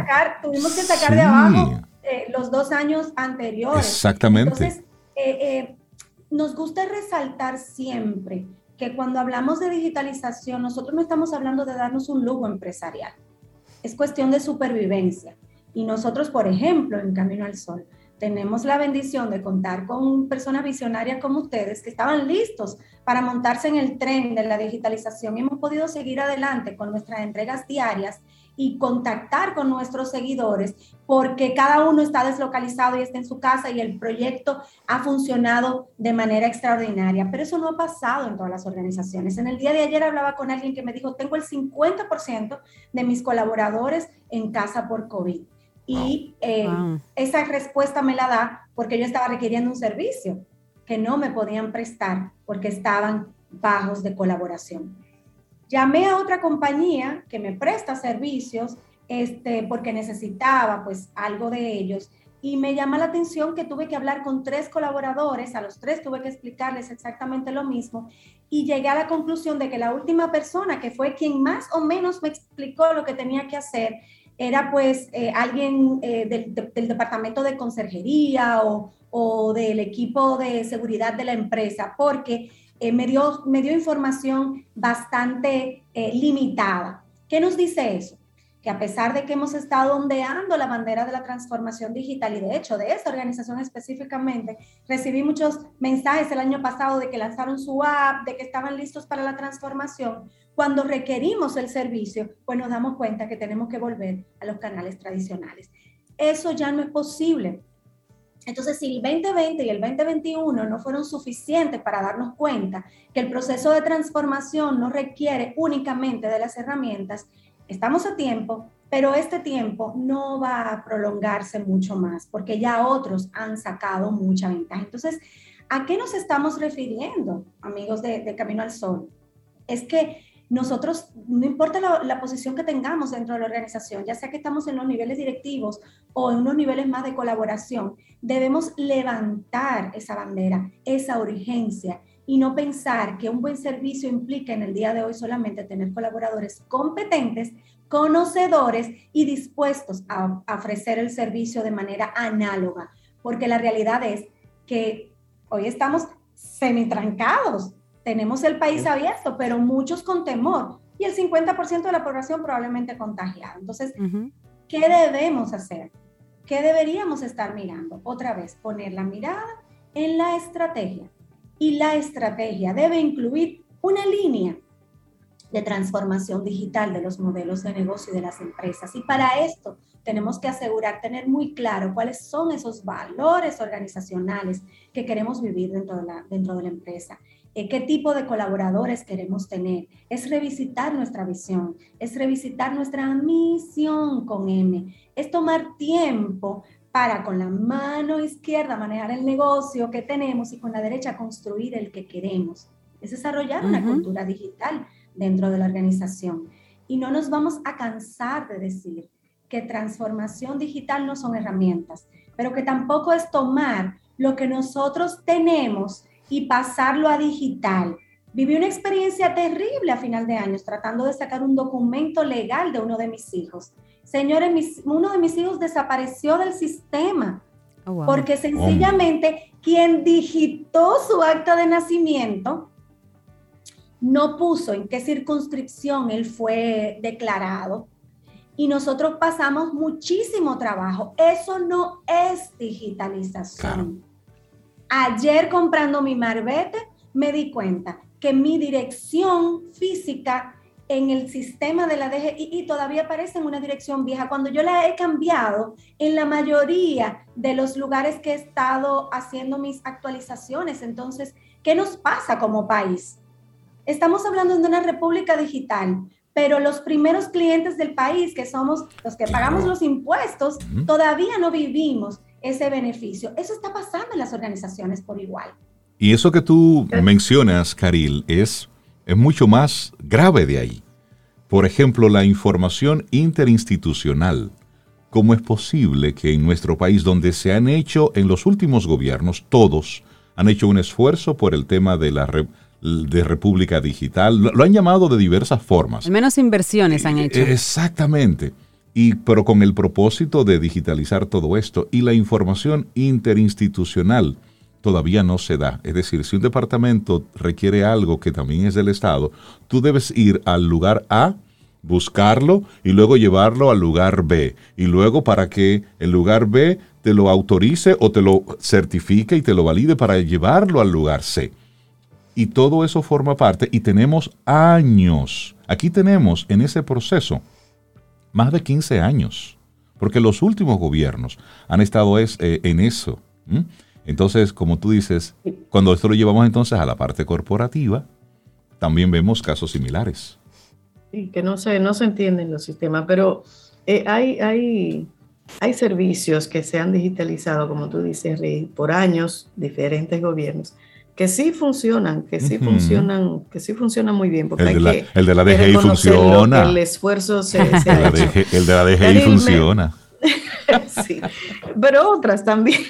Tuvimos que sacar, de abajo eh, los dos años anteriores. Exactamente. Entonces, eh, eh, nos gusta resaltar siempre que cuando hablamos de digitalización, nosotros no estamos hablando de darnos un lujo empresarial. Es cuestión de supervivencia. Y nosotros, por ejemplo, en Camino al Sol, tenemos la bendición de contar con personas visionarias como ustedes que estaban listos para montarse en el tren de la digitalización. Hemos podido seguir adelante con nuestras entregas diarias y contactar con nuestros seguidores porque cada uno está deslocalizado y está en su casa y el proyecto ha funcionado de manera extraordinaria. Pero eso no ha pasado en todas las organizaciones. En el día de ayer hablaba con alguien que me dijo, tengo el 50% de mis colaboradores en casa por COVID. Y eh, esa respuesta me la da porque yo estaba requiriendo un servicio que no me podían prestar porque estaban bajos de colaboración. Llamé a otra compañía que me presta servicios este, porque necesitaba pues algo de ellos y me llama la atención que tuve que hablar con tres colaboradores, a los tres tuve que explicarles exactamente lo mismo y llegué a la conclusión de que la última persona que fue quien más o menos me explicó lo que tenía que hacer era pues eh, alguien eh, del, departamento de conserjería o, del equipo de seguridad de la empresa, porque eh, me, dio, me dio información bastante limitada. ¿Qué nos dice eso? Que a pesar de que hemos estado ondeando la bandera de la transformación digital y de hecho de esta organización específicamente, recibí muchos mensajes el año pasado de que lanzaron su app, de que estaban listos para la transformación, cuando requerimos el servicio, pues nos damos cuenta que tenemos que volver a los canales tradicionales. Eso ya no es posible. Entonces, si el 2020 y el 2021 no fueron suficientes para darnos cuenta que el proceso de transformación no requiere únicamente de las herramientas, estamos a tiempo, pero este tiempo no va a prolongarse mucho más porque ya otros han sacado mucha ventaja. Entonces, ¿a qué nos estamos refiriendo, amigos de, Camino al Sol? Es que nosotros, no importa la, posición que tengamos dentro de la organización, ya sea que estamos en los niveles directivos o en unos niveles más de colaboración, debemos levantar esa bandera, esa urgencia y no pensar que un buen servicio implica en el día de hoy solamente tener colaboradores competentes, conocedores y dispuestos a, a ofrecer el servicio de manera análoga, porque la realidad es que hoy estamos semitrancados tenemos el país abierto, pero muchos con temor y el 50% de la población probablemente contagiada. Entonces, ¿qué debemos hacer? ¿Qué deberíamos estar mirando? Otra vez, poner la mirada en la estrategia. Y la estrategia debe incluir una línea de transformación digital de los modelos de negocio de las empresas. Y para esto tenemos que asegurar, tener muy claro cuáles son esos valores organizacionales que queremos vivir dentro de la, dentro de la empresa eh, qué tipo de colaboradores queremos tener. Es revisitar nuestra visión, es revisitar nuestra misión con M, es tomar tiempo para con la mano izquierda manejar el negocio que tenemos y con la derecha construir el que queremos. Es desarrollar una cultura digital dentro de la organización. Y no nos vamos a cansar de decir que transformación digital no son herramientas, pero que tampoco es tomar lo que nosotros tenemos y pasarlo a digital. Viví una experiencia terrible a final de años tratando de sacar un documento legal de uno de mis hijos. Señores, uno de mis hijos desapareció del sistema oh, porque sencillamente quien digitó su acta de nacimiento no puso en qué circunscripción él fue declarado y nosotros pasamos muchísimo trabajo. Eso no es digitalización. Ayer comprando mi marbete me di cuenta que mi dirección física en el sistema de la DGI todavía aparece en una dirección vieja. Cuando yo la he cambiado en la mayoría de los lugares que he estado haciendo mis actualizaciones. Entonces, ¿qué nos pasa como país? Estamos hablando de una república digital, pero los primeros clientes del país, que somos los que pagamos los impuestos, todavía no vivimos ese beneficio. Eso está pasando en las organizaciones por igual. Y eso que tú mencionas, Caril, es es mucho más grave de ahí. Por ejemplo, la información interinstitucional. ¿Cómo es posible que en nuestro país, donde se han hecho en los últimos gobiernos, todos han hecho un esfuerzo por el tema de la de República Digital, lo, han llamado de diversas formas. Al menos inversiones han hecho. Exactamente. Y, pero con el propósito de digitalizar todo esto y la información interinstitucional todavía no se da. Es decir, si un departamento requiere algo que también es del Estado, tú debes ir al lugar A, buscarlo y luego llevarlo al lugar B. Y luego para que el lugar B te lo autorice o te lo certifique y te lo valide para llevarlo al lugar C. Y todo eso forma parte y tenemos años. Aquí tenemos en ese proceso más de 15 años, porque los últimos gobiernos han estado es, eh, en eso. Entonces, como tú dices, cuando esto lo llevamos entonces a la parte corporativa, también vemos casos similares. Sí, que no se, no se entienden los sistemas, pero eh, hay, hay, hay servicios que se han digitalizado, como tú dices, por años, diferentes gobiernos, que sí funcionan, que sí funcionan, que sí funcionan muy bien. Porque el, de la, el de la DGI funciona. El esfuerzo se, el de la DGI funciona. <laughs> sí, pero otras también.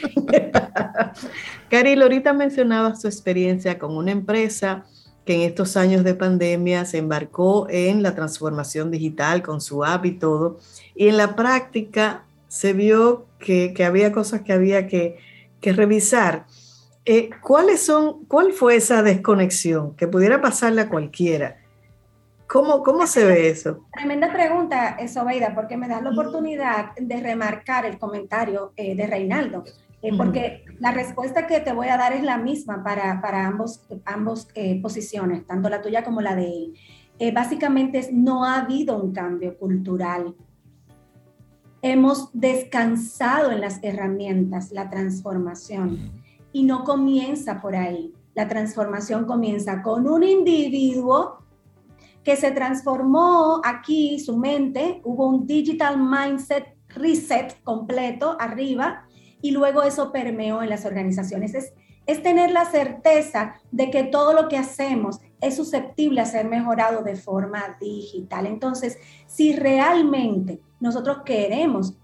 <laughs> Caril, ahorita mencionaba su experiencia con una empresa que en estos años de pandemia se embarcó en la transformación digital con su app y todo, y en la práctica se vio que, había cosas que había que, revisar. Eh, ¿Cuáles son, cuál fue esa desconexión que pudiera pasarle a cualquiera? ¿Cómo, ¿Cómo se ve eso? Tremenda pregunta, Sobeida, porque me da la oportunidad de remarcar el comentario eh, de Reinaldo, eh, porque la respuesta que te voy a dar es la misma para, para ambos, ambos eh, posiciones, tanto la tuya como la de él. básicamente no ha habido un cambio cultural. Hemos descansado en las herramientas, la transformación, y no comienza por ahí. La transformación comienza con un individuo que se transformó aquí su mente, hubo un digital mindset reset completo arriba y luego eso permeó en las organizaciones. Es, es tener la certeza de que todo lo que hacemos es susceptible a ser mejorado de forma digital. Entonces, si realmente nosotros queremos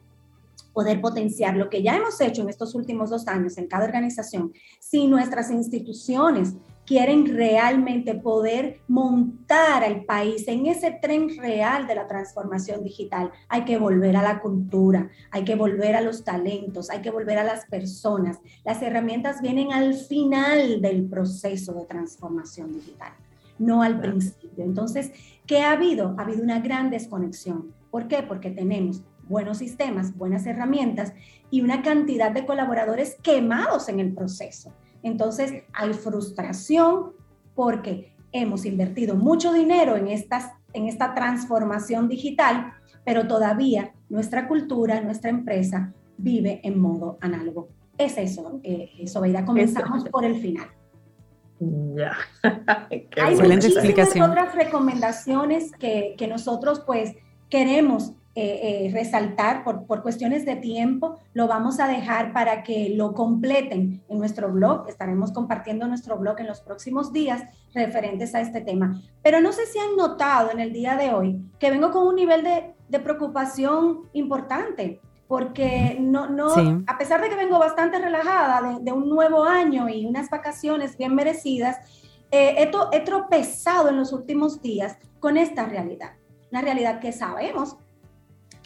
poder potenciar lo que ya hemos hecho en estos últimos dos años en cada organización, si nuestras instituciones quieren realmente poder montar al país en ese tren real de la transformación digital, hay que volver a la cultura, hay que volver a los talentos, hay que volver a las personas. Las herramientas vienen al final del proceso de transformación digital, no al principio. Entonces, ¿qué ha habido? Ha habido una gran desconexión. ¿Por qué? Porque tenemos buenos sistemas, buenas herramientas y una cantidad de colaboradores quemados en el proceso. Entonces hay frustración porque hemos invertido mucho dinero en, estas, en esta transformación digital, pero todavía nuestra cultura, nuestra empresa vive en modo análogo. Es eso, eh, Sobeida. Comenzamos por el final. Ya. <laughs> Hay muchísimas otras recomendaciones que, que nosotros pues queremos eh, eh, resaltar por, por, cuestiones de tiempo, lo vamos a dejar para que lo completen en nuestro blog. Estaremos compartiendo nuestro blog en los próximos días referentes a este tema. Pero no sé si han notado en el día de hoy que vengo con un nivel de, de preocupación importante, porque no, no a pesar de que vengo bastante relajada de, un nuevo año y unas vacaciones bien merecidas, eh, he, he tropezado en los últimos días con esta realidad. Una realidad que sabemos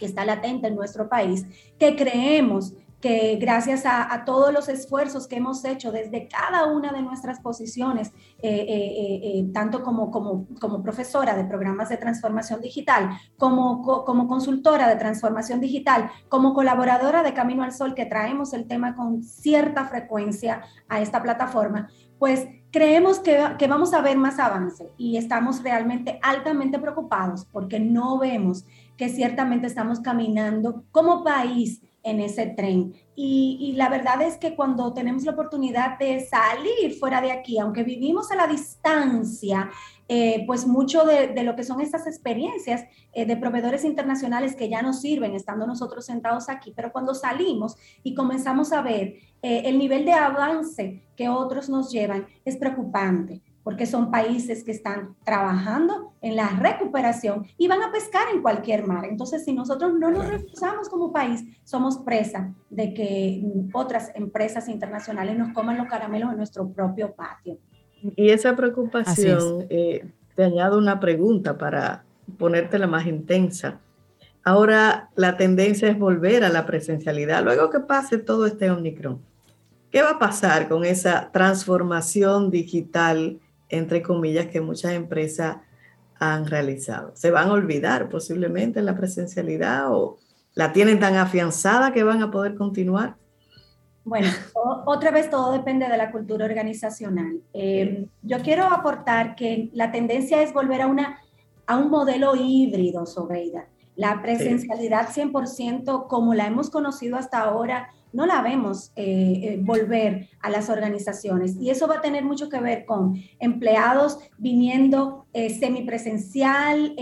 que está latente en nuestro país, que creemos que gracias a, todos los esfuerzos que hemos hecho desde cada una de nuestras posiciones, eh, eh, eh, tanto como, como, como, profesora de programas de transformación digital, como, como consultora de transformación digital, como colaboradora de Camino al Sol, que traemos el tema con cierta frecuencia a esta plataforma, pues creemos que, que, vamos a ver más avance y estamos realmente altamente preocupados porque no vemos que ciertamente estamos caminando como país en ese tren. Y, la verdad es que cuando tenemos la oportunidad de salir fuera de aquí, aunque vivimos a la distancia, eh, pues mucho de, lo que son estas experiencias eh, de proveedores internacionales que ya nos sirven estando nosotros sentados aquí, pero cuando salimos y comenzamos a ver eh, el nivel de avance que otros nos llevan, es preocupante porque son países que están trabajando en la recuperación y van a pescar en cualquier mar. Entonces, si nosotros no nos reforzamos como país, somos presa de que otras empresas internacionales nos coman los caramelos en nuestro propio patio. Y esa preocupación, eh, te añado una pregunta para ponértela más intensa. Ahora la tendencia es volver a la presencialidad, luego que pase todo este Omicron. ¿Qué va a pasar con esa transformación digital entre comillas, que muchas empresas han realizado. Se van a olvidar posiblemente en la presencialidad o la tienen tan afianzada que van a poder continuar. Bueno, otra vez todo depende de la cultura organizacional. Eh, yo quiero aportar que la tendencia es volver a, una, a un modelo híbrido, Sobeida. La presencialidad 100% como la hemos conocido hasta ahora no la vemos eh, eh, volver a las organizaciones. Y eso va a tener mucho que ver con empleados viniendo eh, semipresencial,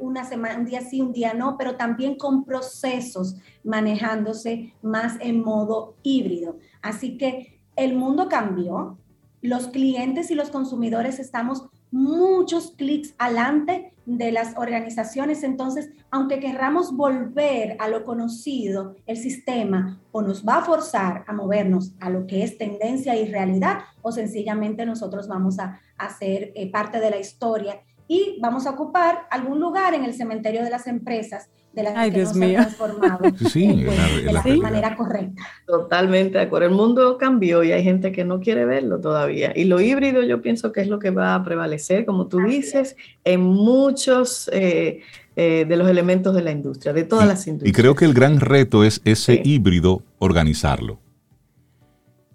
una semana, un día sí, un día no, pero también con procesos manejándose más en modo híbrido. Así que el mundo cambió, los clientes y los consumidores estamos muchos clics adelante de las organizaciones. Entonces, aunque querramos volver a lo conocido, el sistema o nos va a forzar a movernos a lo que es tendencia y realidad, o sencillamente nosotros vamos a, hacer eh, parte de la historia y vamos a ocupar algún lugar en el cementerio de las empresas de las que nos han transformado sí, pues, de la, manera correcta. Totalmente de acuerdo. El mundo cambió y hay gente que no quiere verlo todavía. Y lo híbrido yo pienso que es lo que va a prevalecer, como tú dices, en muchos eh, eh, de los elementos de la industria, de todas las industrias. Y creo que el gran reto es ese híbrido organizarlo.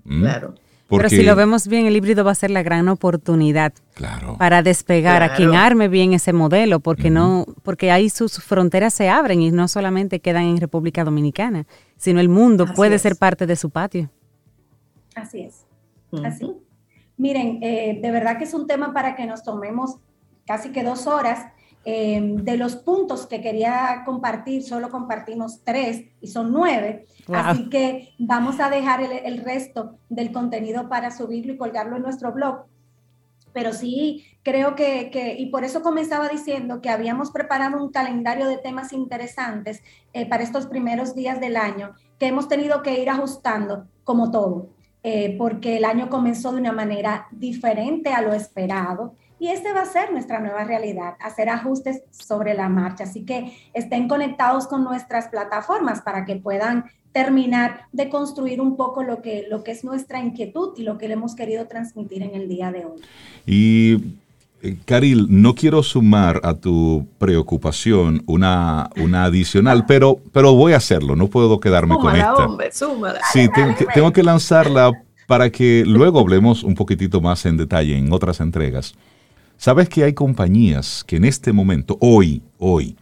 ¿Mm? Claro. Pero si lo vemos bien, el híbrido va a ser la gran oportunidad para despegar a quien arme bien ese modelo, porque no, porque ahí sus fronteras se abren y no solamente quedan en República Dominicana, sino el mundo puede ser parte de su patio. Así es. Así. Miren, eh, de verdad que es un tema para que nos tomemos casi que dos horas Em, de los puntos que quería compartir, solo compartimos tres y son nueve. Así que vamos a dejar el, resto del contenido para subirlo y colgarlo en nuestro blog. Pero sí, creo que, y por eso comenzaba diciendo que habíamos preparado un calendario de temas interesantes eh, para estos primeros días del año, que hemos tenido que ir ajustando como todo, eh, porque el año comenzó de una manera diferente a lo esperado y este va a ser nuestra nueva realidad, hacer ajustes sobre la marcha. Así que estén conectados con nuestras plataformas para que puedan terminar de construir un poco lo que, lo que es nuestra inquietud y lo que le hemos querido transmitir en el día de hoy. Y eh, Caril, no quiero sumar a tu preocupación una, una adicional, pero, pero voy a hacerlo, no puedo quedarme con esta. Hombre, súmala. Sí, tengo que lanzarla para que luego hablemos un poquitito más en detalle en otras entregas. ¿Sabes que hay compañías que en este momento, hoy, hoy,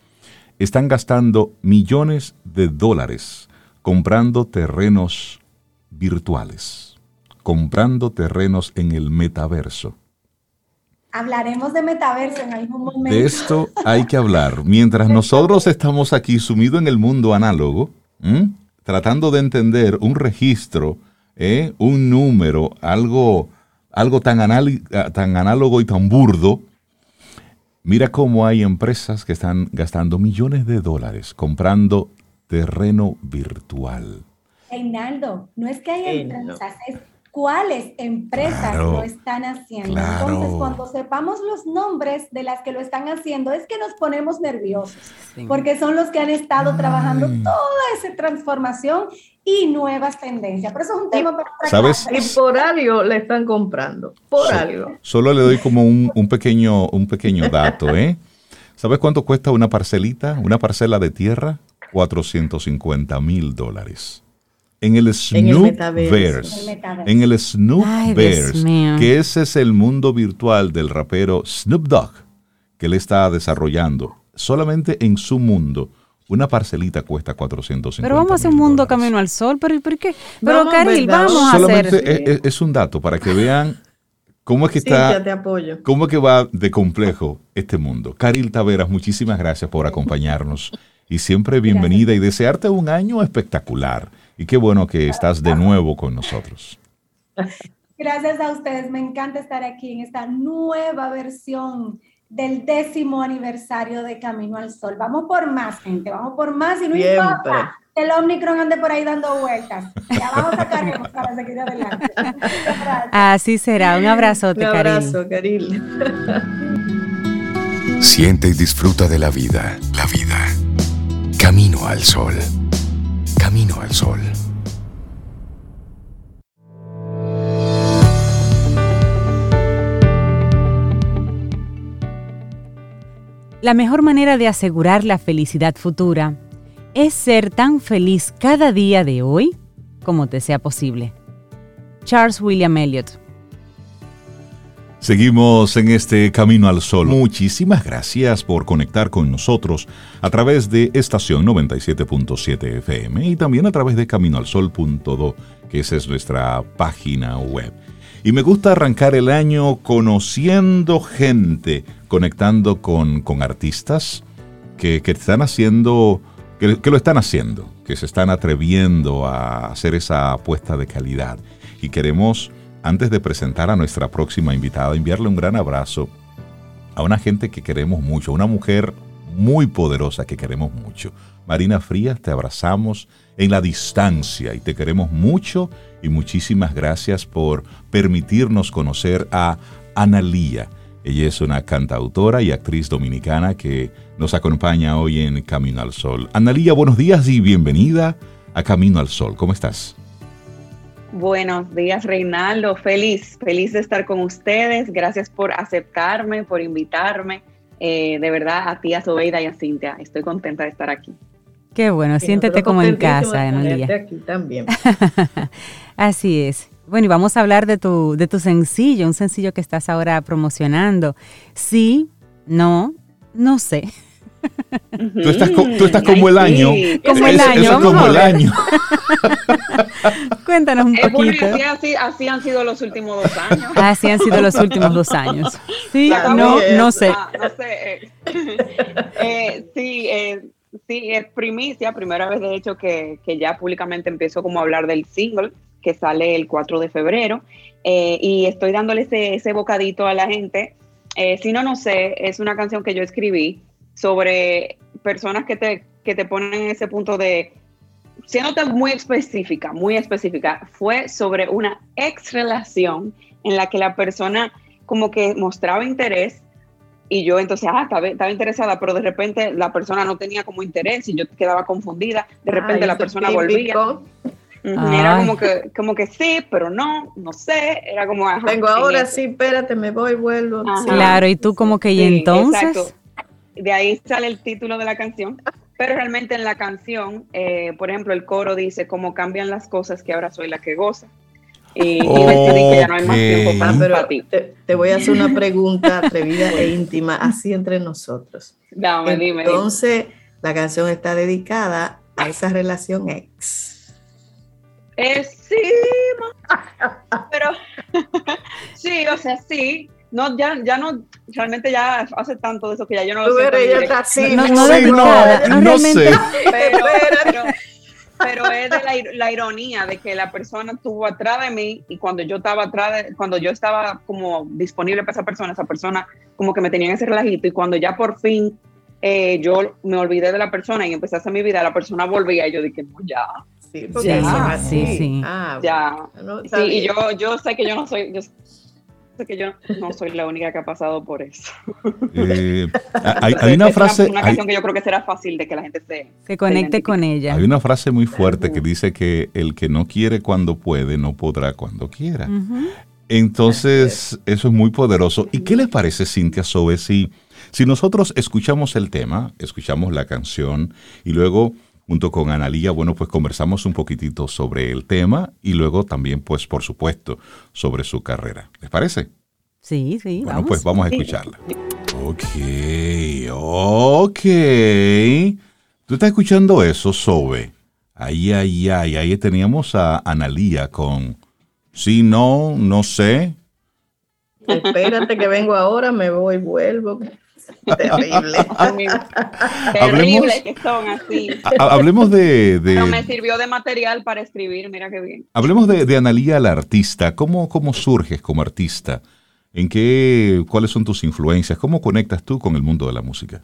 están gastando millones de dólares comprando terrenos virtuales, comprando terrenos en el metaverso? Hablaremos de metaverso en algún momento. De esto hay que <laughs> hablar. Mientras nosotros estamos aquí sumidos en el mundo análogo, tratando de entender un registro, ¿eh? un número, algo algo tan, tan análogo y tan burdo, mira cómo hay empresas que están gastando millones de dólares comprando terreno virtual. Reinaldo, no es que haya empresas, es cuáles empresas lo están haciendo. Entonces, cuando sepamos los nombres de las que lo están haciendo, es que nos ponemos nerviosos, porque son los que han estado trabajando toda esa transformación y nuevas tendencias. Pero eso es un tema para ¿Sabes? Y por algo le están comprando, por algo. Solo le doy como un, un, pequeño, un pequeño dato, ¿eh? ¿Sabes cuánto cuesta una parcelita, una parcela de tierra? 450 mil dólares en el Snoopverse. En el Snoopverse, que ese es el mundo virtual del rapero Snoop Dogg que él está desarrollando. Solamente en su mundo, una parcelita cuesta 450 Pero vamos a hacer un mundo camino al sol, pero ¿por qué? Pero Caril, vamos a hacer... Es, un dato para que vean cómo es que está... Cómo es que va de complejo este mundo. Caril Taveras, muchísimas gracias por acompañarnos y siempre bienvenida y desearte un año espectacular y qué bueno que estás de nuevo con nosotros. Gracias a ustedes, me encanta estar aquí en esta nueva versión del décimo aniversario de Camino al Sol. Vamos por más, gente, vamos por más y no importa que el Omicron ande por ahí dando vueltas. Ya vamos a sacaremos para seguir adelante. Así será. Un abrazote, Un abrazo, Karil. Siente y disfruta de la vida. La vida. Camino al Sol. La mejor manera de asegurar la felicidad futura es ser tan feliz cada día de hoy como te sea posible. Charles William Elliot Seguimos en este Camino al Sol. Muchísimas gracias por conectar con nosotros a través de estación 97.7 FM y también a través de caminoalsol.do, que esa es nuestra página web. Y me gusta arrancar el año conociendo gente, conectando con, artistas que, están haciendo, que, que lo están haciendo, que se están atreviendo a hacer esa apuesta de calidad. Y queremos antes de presentar a nuestra próxima invitada, enviarle un gran abrazo a una gente que queremos mucho, una mujer muy poderosa que queremos mucho. Marina Frías, te abrazamos en la distancia y te queremos mucho y muchísimas gracias por permitirnos conocer a Analía. Ella es una cantautora y actriz dominicana que nos acompaña hoy en Camino al Sol. Analía, buenos días y bienvenida a Camino al Sol. ¿Cómo estás? Buenos días, Reinaldo. Feliz, feliz de estar con ustedes. Gracias por aceptarme, por invitarme. Eh, de verdad, a ti, a Sobeida y a Cintia. Estoy contenta de estar aquí. Qué bueno, siéntete como en casa en un día. Aquí también. <laughs> Así es. Bueno, y vamos a hablar de tu, de tu sencillo, un sencillo que estás ahora promocionando. Sí, no, no sé. Tú estás, tú estás como el año. Como el año. como el año. <laughs> Cuéntanos un poquito. así, han sido los últimos dos años. Así han sido los últimos dos años. Sí, no, no sé. Ah, no sé. Eh, sí, eh, sí, es primicia, primera vez de hecho que, que, ya públicamente empiezo como a hablar del single que sale el 4 de febrero eh, y estoy dándole ese, ese bocadito a la gente. si no, no sé, es una canción que yo escribí sobre personas que te, que te ponen en ese punto de, siéndote muy específica, muy específica, fue sobre una ex relación en la que la persona como que mostraba interés y yo entonces, ah, estaba, interesada, pero de repente la persona no tenía como interés y yo quedaba confundida, de repente la persona volvía. Era como que, como que sí, pero no, no sé, era como... Vengo ahora, sí, espérate, me voy, vuelvo. Claro, y tú como que, ¿y entonces? De ahí sale el título de la canción, pero realmente en la canción, eh, por ejemplo, el coro dice cómo cambian las cosas que ahora soy la que goza. Y, decidí que ya no hay más tiempo para, pero Te, voy a hacer una pregunta atrevida e íntima, así entre nosotros. Dame, dime. Entonces, la canción está dedicada a esa relación ex. Eh, sí, <laughs> pero <laughs> sí, o sea, sí, no, ya, ya no, realmente ya hace tanto de eso que ya yo no lo sé. No, no, no, no, sé. <laughs> Pero, pero, es de la, ironía de que la persona estuvo atrás de mí y cuando yo estaba atrás, de, cuando yo estaba como disponible para esa persona, esa persona como que me tenía en ese relajito y cuando ya por fin eh, yo me olvidé de la persona y empecé a hacer mi vida, la persona volvía y yo dije, no, ya, Sí, porque sí, sí, Ah, ya. sí, y yo, yo sé que yo no soy, yo que yo no soy la única que ha pasado por eso. Eh, <laughs> hay, una frase. Una, canción que yo creo que será fácil de que la gente se. Se conecte con ella. Hay una frase muy fuerte que dice que el que no quiere cuando puede, no podrá cuando quiera. Entonces, eso es muy poderoso. ¿Y qué les parece, Cintia Sobe, si, si nosotros escuchamos el tema, escuchamos la canción y luego junto con Analía, bueno, pues conversamos un poquitito sobre el tema y luego también, pues, por supuesto, sobre su carrera. ¿Les parece? Sí, sí. Bueno, pues vamos a escucharla. Ok, ok. ¿Tú estás escuchando eso, Sobe? Ahí, ahí, ahí, ahí teníamos a Analía con Sí, no, no sé. Espérate que vengo ahora, me voy, vuelvo. <laughs> Terrible. Terrible que son así. Hablemos de, Pero me sirvió de material para escribir, mira qué bien. Hablemos de, de Analía la artista. ¿Cómo, ¿Cómo surges como artista? ¿En qué, cuáles son tus influencias? ¿Cómo conectas tú con el mundo de la música?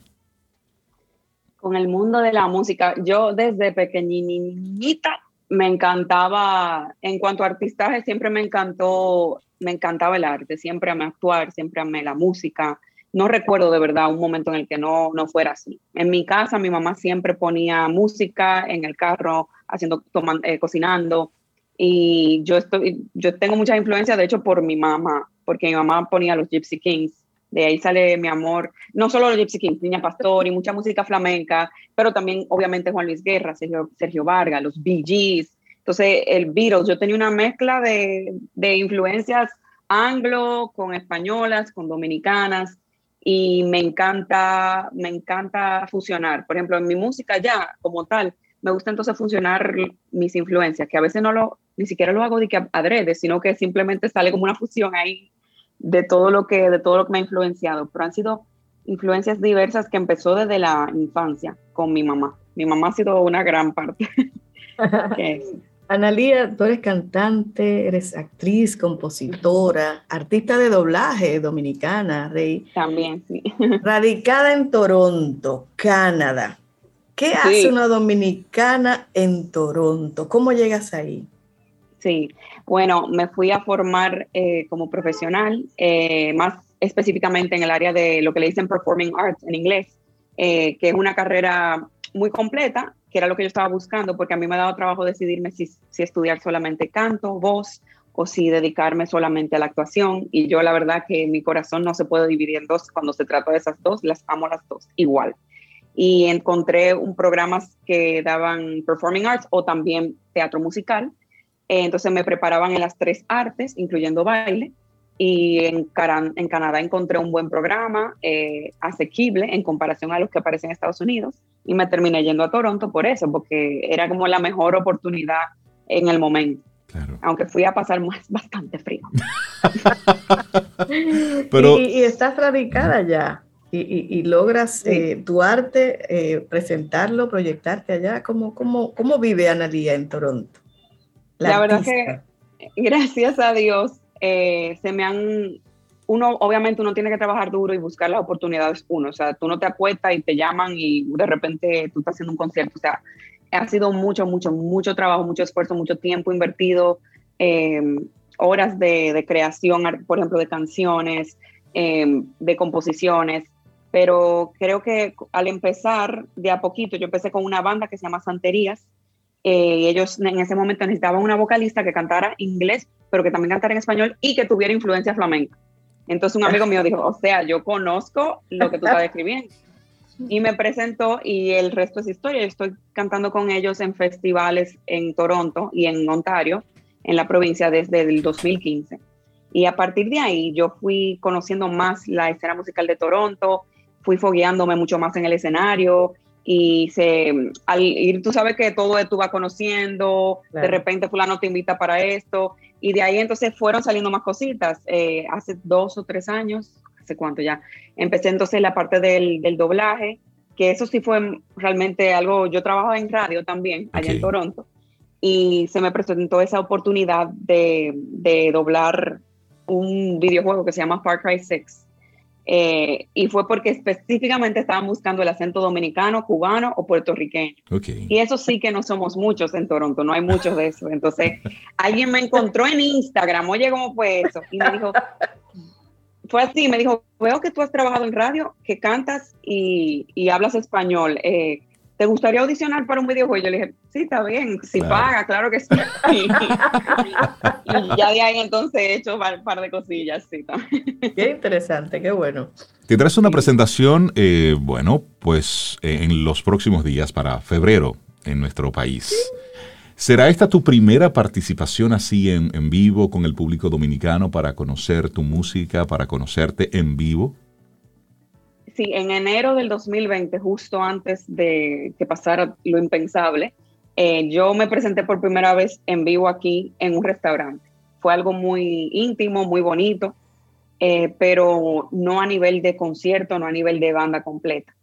Con el mundo de la música. Yo desde pequeñita me encantaba, en cuanto a artistaje, siempre me encantó, me encantaba el arte, siempre amé actuar, siempre amé la música. No recuerdo de verdad un momento en el que no, no fuera así. En mi casa mi mamá siempre ponía música en el carro, haciendo, tomando, eh, cocinando. Y yo, estoy, yo tengo mucha influencia, de hecho, por mi mamá, porque mi mamá ponía los Gypsy Kings de ahí sale mi amor, no solo los Gypsy Kings, Niña Pastor y mucha música flamenca, pero también obviamente Juan Luis Guerra, Sergio, Sergio Vargas, los Bee Gees, entonces el Beatles, yo tenía una mezcla de, de influencias anglo con españolas, con dominicanas, y me encanta, me encanta fusionar. Por ejemplo, en mi música ya, como tal, me gusta entonces fusionar mis influencias, que a veces no lo, ni siquiera lo hago de que adrede, sino que simplemente sale como una fusión ahí de todo lo que, de todo lo que me ha influenciado, pero han sido influencias diversas que empezó desde la infancia con mi mamá. Mi mamá ha sido una gran parte. <laughs> <laughs> Analía, tú eres cantante, eres actriz, compositora, artista de doblaje dominicana, Rey. También, sí. Radicada en Toronto, Canadá. ¿Qué hace una dominicana en Toronto? ¿Cómo llegas ahí? Sí, bueno, me fui a formar eh, como profesional, eh, más específicamente en el área de lo que le dicen Performing Arts en inglés, eh, que es una carrera muy completa, que era lo que yo estaba buscando, porque a mí me ha dado trabajo decidirme si, si estudiar solamente canto, voz, o si dedicarme solamente a la actuación. Y yo la verdad que mi corazón no se puede dividir en dos. Cuando se trata de esas dos, las amo las dos igual. Y encontré un programas que daban performing arts o también teatro musical eh, entonces me preparaban en las tres artes, incluyendo baile, y en, en Canadá encontré un buen programa eh, asequible en comparación a los que aparecen en Estados Unidos y me terminé yendo a Toronto por eso, porque era como la mejor oportunidad en el momento. Aunque fui a pasar más, <laughs> bastante frío. <laughs> Pero, y, estás radicada ya y, logras eh, tu arte, presentarlo, proyectarte allá. ¿Cómo, cómo, cómo vive Analía en Toronto? La, verdad que, gracias a Dios, eh, se me han, uno, obviamente uno tiene que trabajar duro y buscar las oportunidades uno, o sea, tú no te acuestas y te llaman y de repente tú estás haciendo un concierto, o sea, ha sido mucho, mucho, mucho trabajo, mucho esfuerzo, mucho tiempo invertido, em, horas de, creación, por ejemplo, de canciones, em, de composiciones, pero creo que al empezar de a poquito, yo empecé con una banda que se llama Santerías, eh, ellos en ese momento necesitaban una vocalista que cantara inglés, pero que también cantara en español y que tuviera influencia flamenca. Entonces un amigo mío dijo, o sea, yo conozco lo que tú estás describiendo. Y me presentó y el resto es historia. estoy cantando con ellos en festivales en Toronto y en Ontario, en la provincia, desde el 2015. Y a partir de ahí yo fui conociendo más la escena musical de Toronto, fui fogueándome mucho más en el escenario, y se, al ir, tú sabes que todo tú vas conociendo, de repente fulano te invita para esto, y de ahí entonces fueron saliendo más cositas. Eh, hace dos o tres años, hace cuánto ya, empecé entonces la parte del, del, doblaje, que eso sí fue realmente algo, yo trabajaba en radio también, allá en Toronto, y se me presentó esa oportunidad de, de doblar un videojuego que se llama Far Cry 6 Eh, y fue porque específicamente estaban buscando el acento dominicano, cubano o puertorriqueño. Y eso sí que no somos muchos en Toronto, no hay muchos de eso. Entonces, <laughs> alguien me encontró en Instagram, oye, ¿cómo fue eso? Y me dijo, fue así, me dijo, veo que tú has trabajado en radio, que cantas y, y hablas español. Eh, ¿te gustaría audicionar para un videojuego? Yo le dije, sí, está bien, si paga, claro que sí. <laughs> y ya de ahí entonces he hecho un par de cosillas, sí. Qué interesante, qué bueno. Tendrás una presentación, eh, bueno, pues eh, en los próximos días para febrero en nuestro país. ¿Será esta tu primera participación así en, en vivo con el público dominicano para conocer tu música, para conocerte en vivo? Sí, en enero del 2020, justo antes de que pasara lo impensable, eh, yo me presenté por primera vez en vivo aquí en un restaurante. Fue algo muy íntimo, muy bonito, eh, pero no a nivel de concierto, no a nivel de banda completa.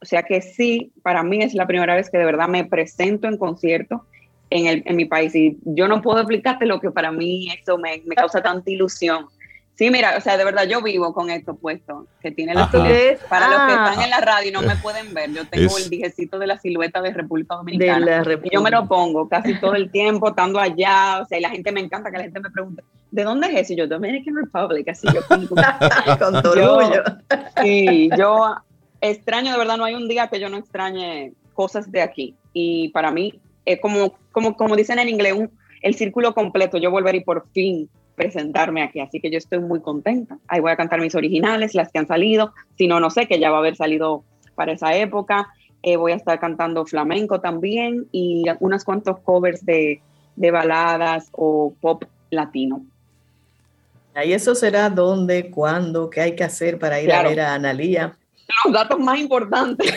O sea que sí, para mí es la primera vez que de verdad me presento en concierto en, el, en mi país. Y yo no puedo explicarte lo que para mí eso me, me causa tanta ilusión Sí, mira, o sea, de verdad yo vivo con esto puesto, que tiene la silueta. Para los que están en la radio y no me pueden ver, yo tengo el dijecito de la silueta de República Dominicana. Y yo me lo pongo casi todo el tiempo, estando allá, o sea, y la gente me encanta que la gente me pregunte, ¿de dónde es eso? Y yo, Dominican Republic, así yo <laughs> con, con todo orgullo. Sí, yo extraño, de verdad, no hay un día que yo no extrañe cosas de aquí. Y para mí, es como, como, como dicen en inglés, el círculo completo, yo volver y por fin presentarme aquí, así que yo estoy muy contenta. Ahí voy a cantar mis originales, las que han salido, si no, no sé, que ya va a haber salido para esa época. Eh, voy a estar cantando flamenco también y unos cuantos covers de, de baladas o pop latino. ¿Y eso será dónde, cuándo, qué hay que hacer para ir a ver a Analía? Los datos más importantes. <laughs>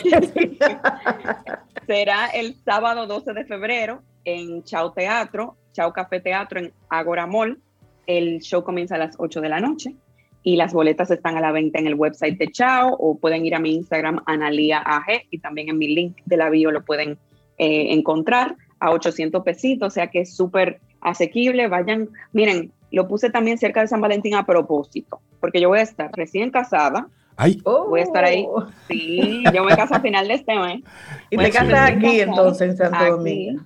<laughs> será el sábado 12 de febrero en Chao Teatro, Chao Café Teatro en Agora Mall. El show comienza a las 8 de la noche y las boletas están a la venta en el website de Chao o pueden ir a mi Instagram, AnaliaAG, y también en mi link de la bio lo pueden eh, encontrar a 800 pesitos, o sea que es súper asequible. Vayan, miren, lo puse también cerca de San Valentín a propósito, porque yo voy a estar recién casada. Ay. Voy a estar ahí. Oh. Sí, yo me caso a final de este mes. <laughs> Y te casas aquí entonces en Santo Domingo.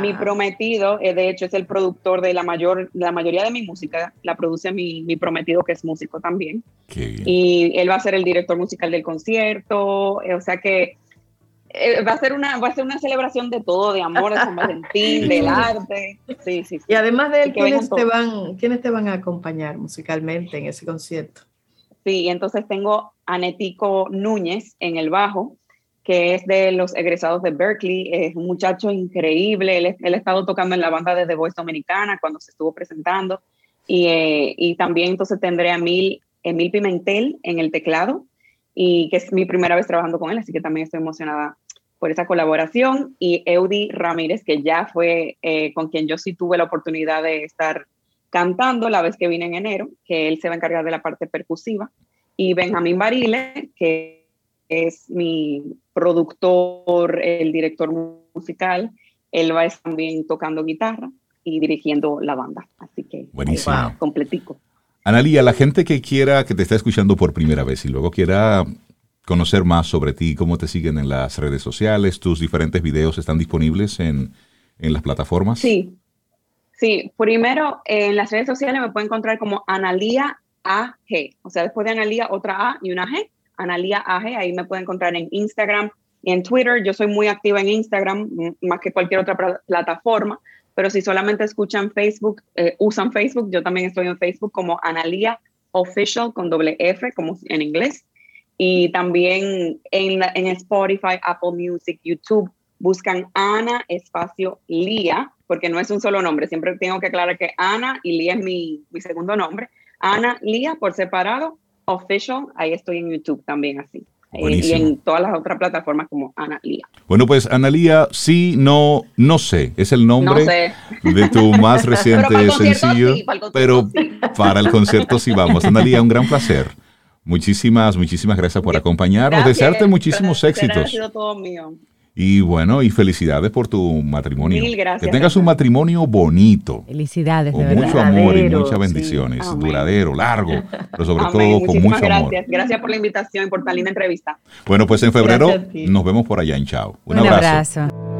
Mi ah. prometido, eh, de hecho, es el productor de la, mayor, la mayoría de mi música. La produce mi, mi prometido, que es músico también. Y él va a ser el director musical del concierto. Eh, o sea que eh, va, a ser una, va a ser una celebración de todo, de amor, de San Valentín, <laughs> del arte. Sí, sí, Y además de él, ¿quiénes te, van, ¿quiénes te van a acompañar musicalmente en ese concierto? Sí, entonces tengo a Netico Núñez en el bajo que es de los egresados de Berkeley, es un muchacho increíble, él, él ha estado tocando en la banda de The Voice Dominicana cuando se estuvo presentando, y, eh, y también entonces tendré a Emil, Emil Pimentel en el teclado, y que es mi primera vez trabajando con él, así que también estoy emocionada por esa colaboración, y Eudi Ramírez, que ya fue eh, con quien yo sí tuve la oportunidad de estar cantando la vez que vine en enero, que él se va a encargar de la parte percusiva, y Benjamín Barile, que es mi productor, el director musical. Él va también tocando guitarra y dirigiendo la banda. Así que, Buenísimo. completico. Analia, la gente que quiera, que te está escuchando por primera vez y luego quiera conocer más sobre ti, cómo te siguen en las redes sociales, tus diferentes videos están disponibles en, en las plataformas. Sí, sí. Primero, en las redes sociales me pueden encontrar como Analia AG, o sea, después de Analia otra A y una G, Analia Aje, ahí me pueden encontrar en Instagram y en Twitter. Yo soy muy activa en Instagram, más que cualquier otra plataforma, pero si solamente escuchan Facebook, eh, usan Facebook, yo también estoy en Facebook como Analia Official con doble F, como en inglés. Y también en, en Spotify, Apple Music, YouTube, buscan Ana espacio Lía, porque no es un solo nombre, siempre tengo que aclarar que Ana y Lía es mi, mi segundo nombre. Ana Lía por separado Official, ahí estoy en YouTube también así. Eh, y en todas las otras plataformas como Analía. Bueno, pues Analía, sí, no, no sé, es el nombre de tu más <laughs> reciente sencillo, pero para el concierto sí vamos. <laughs> Analía, un gran placer. Muchísimas, muchísimas gracias por acompañarnos. Desearte muchísimos éxitos. Ha sido todo mío. Y bueno, y felicidades por tu matrimonio. Mil gracias. Que tengas un matrimonio bonito. Felicidades, Con de verdad. mucho amor y muchas bendiciones. Duradero, largo, pero sobre <laughs> Amén. todo con mucho amor. gracias. Gracias por la invitación y por tan linda entrevista. Bueno, pues en febrero Gracias nos vemos por allá en Chao. Un, Un abrazo. abrazo.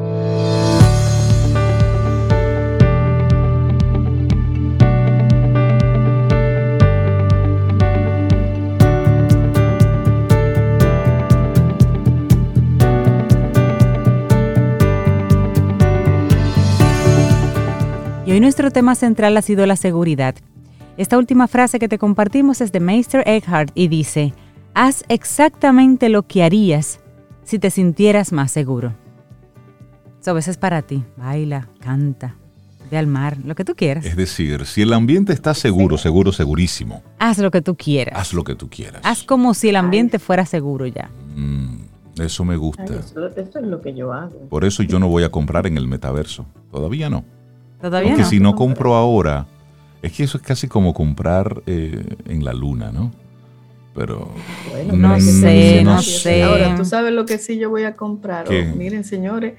Hoy nuestro tema central ha sido la seguridad. Esta última frase que te compartimos es de Meister Eckhart y dice, haz exactamente lo que harías si te sintieras más seguro. Eso a veces es para ti. Baila, canta, ve al mar, lo que tú quieras. Es decir, si el ambiente está seguro, seguro, segurísimo, Haz lo que tú quieras. haz lo que tú quieras. Haz como si el ambiente fuera seguro ya. Mm, eso me Ay, gusta. eso, eso es lo que yo hago. Por eso yo no voy a comprar en el metaverso. Todavía no. Todavía Porque no. si no compro ahora, es que eso es casi como comprar eh, en la luna, ¿no? Pero Bueno, No sé, no sé. Ahora, tú sabes lo que sí yo voy a comprar. Oh, miren, señores,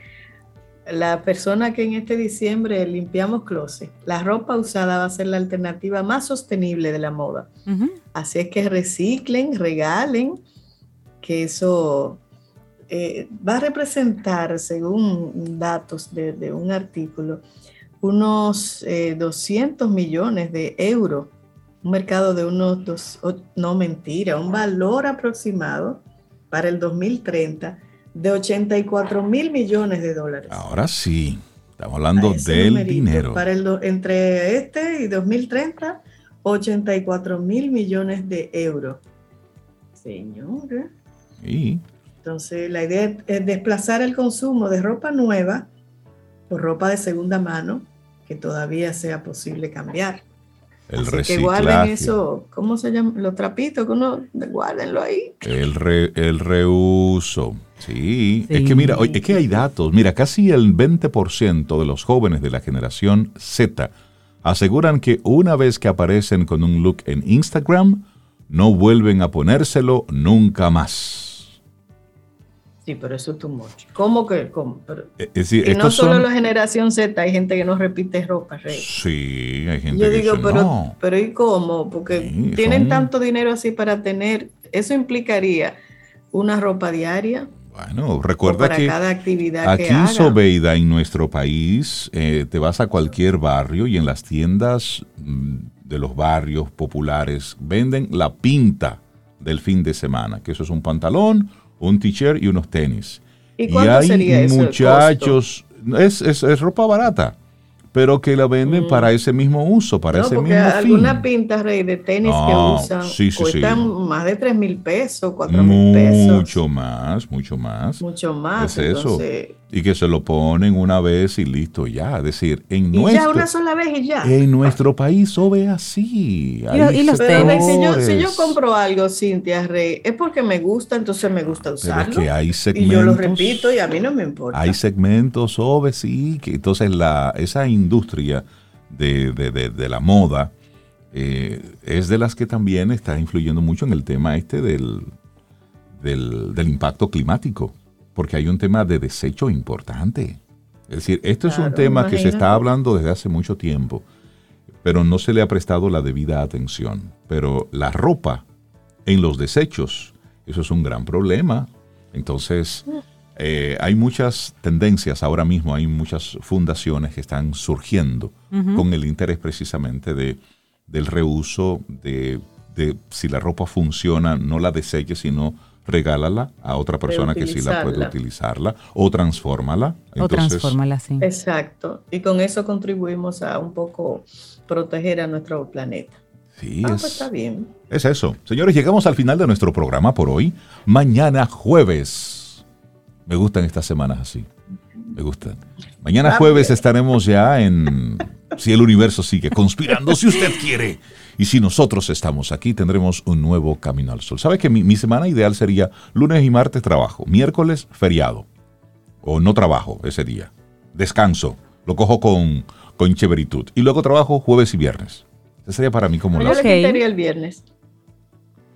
la persona que en este diciembre limpiamos closet, la ropa usada va a ser la alternativa más sostenible de la moda. Así es que reciclen, regalen, que eso eh, va a representar, según datos de, de un artículo, unos eh, 200 millones de euros. Un mercado de unos, dos, no mentira, un valor aproximado para el 2030 de 84 mil millones de dólares. ahora sí, estamos hablando del numerito, dinero. Para el, entre este y 2030, 84 mil millones de euros. Señora. Y Entonces, la idea es desplazar el consumo de ropa nueva por ropa de segunda mano que todavía sea posible cambiar. el Así que guarden eso, ¿cómo se llama? Los trapitos que uno, guárdenlo ahí. el, re- el reuso. Sí, es Sí. que mira, es que hay datos. Mira, casi el 20% de los jóvenes de la generación Z aseguran que una vez que aparecen con un look en Instagram, no vuelven a ponérselo nunca más. Sí, pero eso es too much. ¿Cómo que? Cómo? Pero- Es decir, y no solo son... la generación Z, hay gente que no repite ropa, Rey. Sí, hay gente Yo que digo, dice, pero, no. pero ¿y cómo? Porque Sí, tienen son- tanto dinero así para tener, eso implicaría una ropa diaria Bueno, recuerda para que cada actividad aquí que haga. Sobeida, en nuestro país, eh, te vas a cualquier barrio y en las tiendas mm, de los barrios populares venden la pinta del fin de semana, que eso es un pantalón, un t-shirt y unos tenis. ¿Y cuánto hay sería eso? muchachos, es, es- es ropa barata, pero que la venden Mm. para ese mismo uso, para No, ese porque mismo algunas fin. pintas, Rey, de tenis No, que usan sí, sí, cuestan sí. más de 3 mil pesos, 4 mil pesos. Mucho más, mucho más. Mucho más. Es eso. Y que se lo ponen una vez y listo, ya. Es decir, en y nuestro, ya una sola vez y ya. en nuestro país eso ve así. Y y los Pero Rey, si yo, si yo sectores. compro algo, Cintia Rey, es porque me gusta, entonces me gusta Pero es usarlo. que hay y segmentos. yo lo repito y a mí no me importa. Hay segmentos, OVE, sí, que entonces la, esa industria de, de- de- de la moda eh, es de las que también está influyendo mucho en el tema este del, del, del impacto climático, porque hay un tema de desecho importante. Es decir, esto es un tema que se está hablando desde hace mucho tiempo, pero no se le ha prestado la debida atención. Pero la ropa en los desechos, eso es un gran problema. Entonces, eh, hay muchas tendencias ahora mismo, hay muchas fundaciones que están surgiendo con el interés precisamente de, del reuso, de, de si la ropa funciona, no la deseches, sino regálala a otra persona que sí la puede utilizarla o transfórmala. o transfórmala así. Exacto. Y con eso contribuimos a un poco proteger a nuestro planeta. Sí, Ah, es, pues está bien. es eso. Señores, llegamos al final de nuestro programa por hoy. Mañana jueves. Me gustan estas semanas así. Me gustan. Mañana Rápido. jueves estaremos ya en Si el universo sigue conspirando, si usted quiere. Y si nosotros estamos aquí, tendremos un nuevo Camino al Sol. ¿Sabe que mi, mi semana ideal sería lunes y martes trabajo, miércoles feriado? O no trabajo ese día. Descanso. Lo cojo con, con cheveritud. Y luego trabajo jueves y viernes. Ese sería para mí como Yo la... Ok. le quitaría el viernes.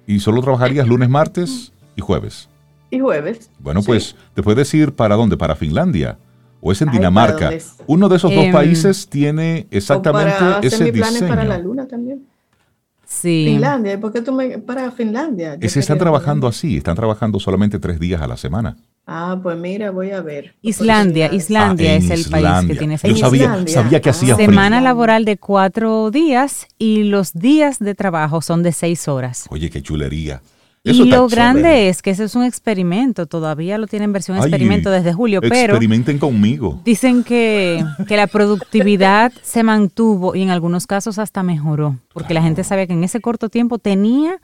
Y solo trabajarías lunes, martes y jueves. y jueves. Bueno, pues te puedes ir para dónde? Para Finlandia. ¿O es en Dinamarca? Uno de esos dos em, países tiene exactamente para ese mis planes para la luna también. Sí. Finlandia, ¿por qué tú me para Finlandia? Se están trabajando así, están trabajando solamente tres días a la semana. Ah, pues mira, voy a ver. Islandia, Islandia ah, es el país que tiene Yo sabía, sabía que hacía Semana laboral de cuatro días y los días de trabajo son de seis horas. Oye, qué chulería y lo grande es que ese es un experimento, todavía lo tienen versión experimento desde julio, pero... Experimenten conmigo. Dicen que, que, la productividad se mantuvo y en algunos casos hasta mejoró, porque la gente sabía que en ese corto tiempo tenía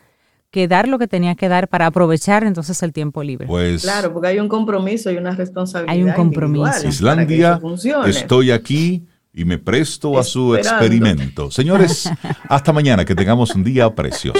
que dar lo que tenía que dar para aprovechar entonces el tiempo libre. Pues, claro, porque hay un compromiso y una responsabilidad. Hay un compromiso. Islandia, estoy aquí y me presto a su experimento. Señores, <laughs> hasta mañana, que tengamos un día precioso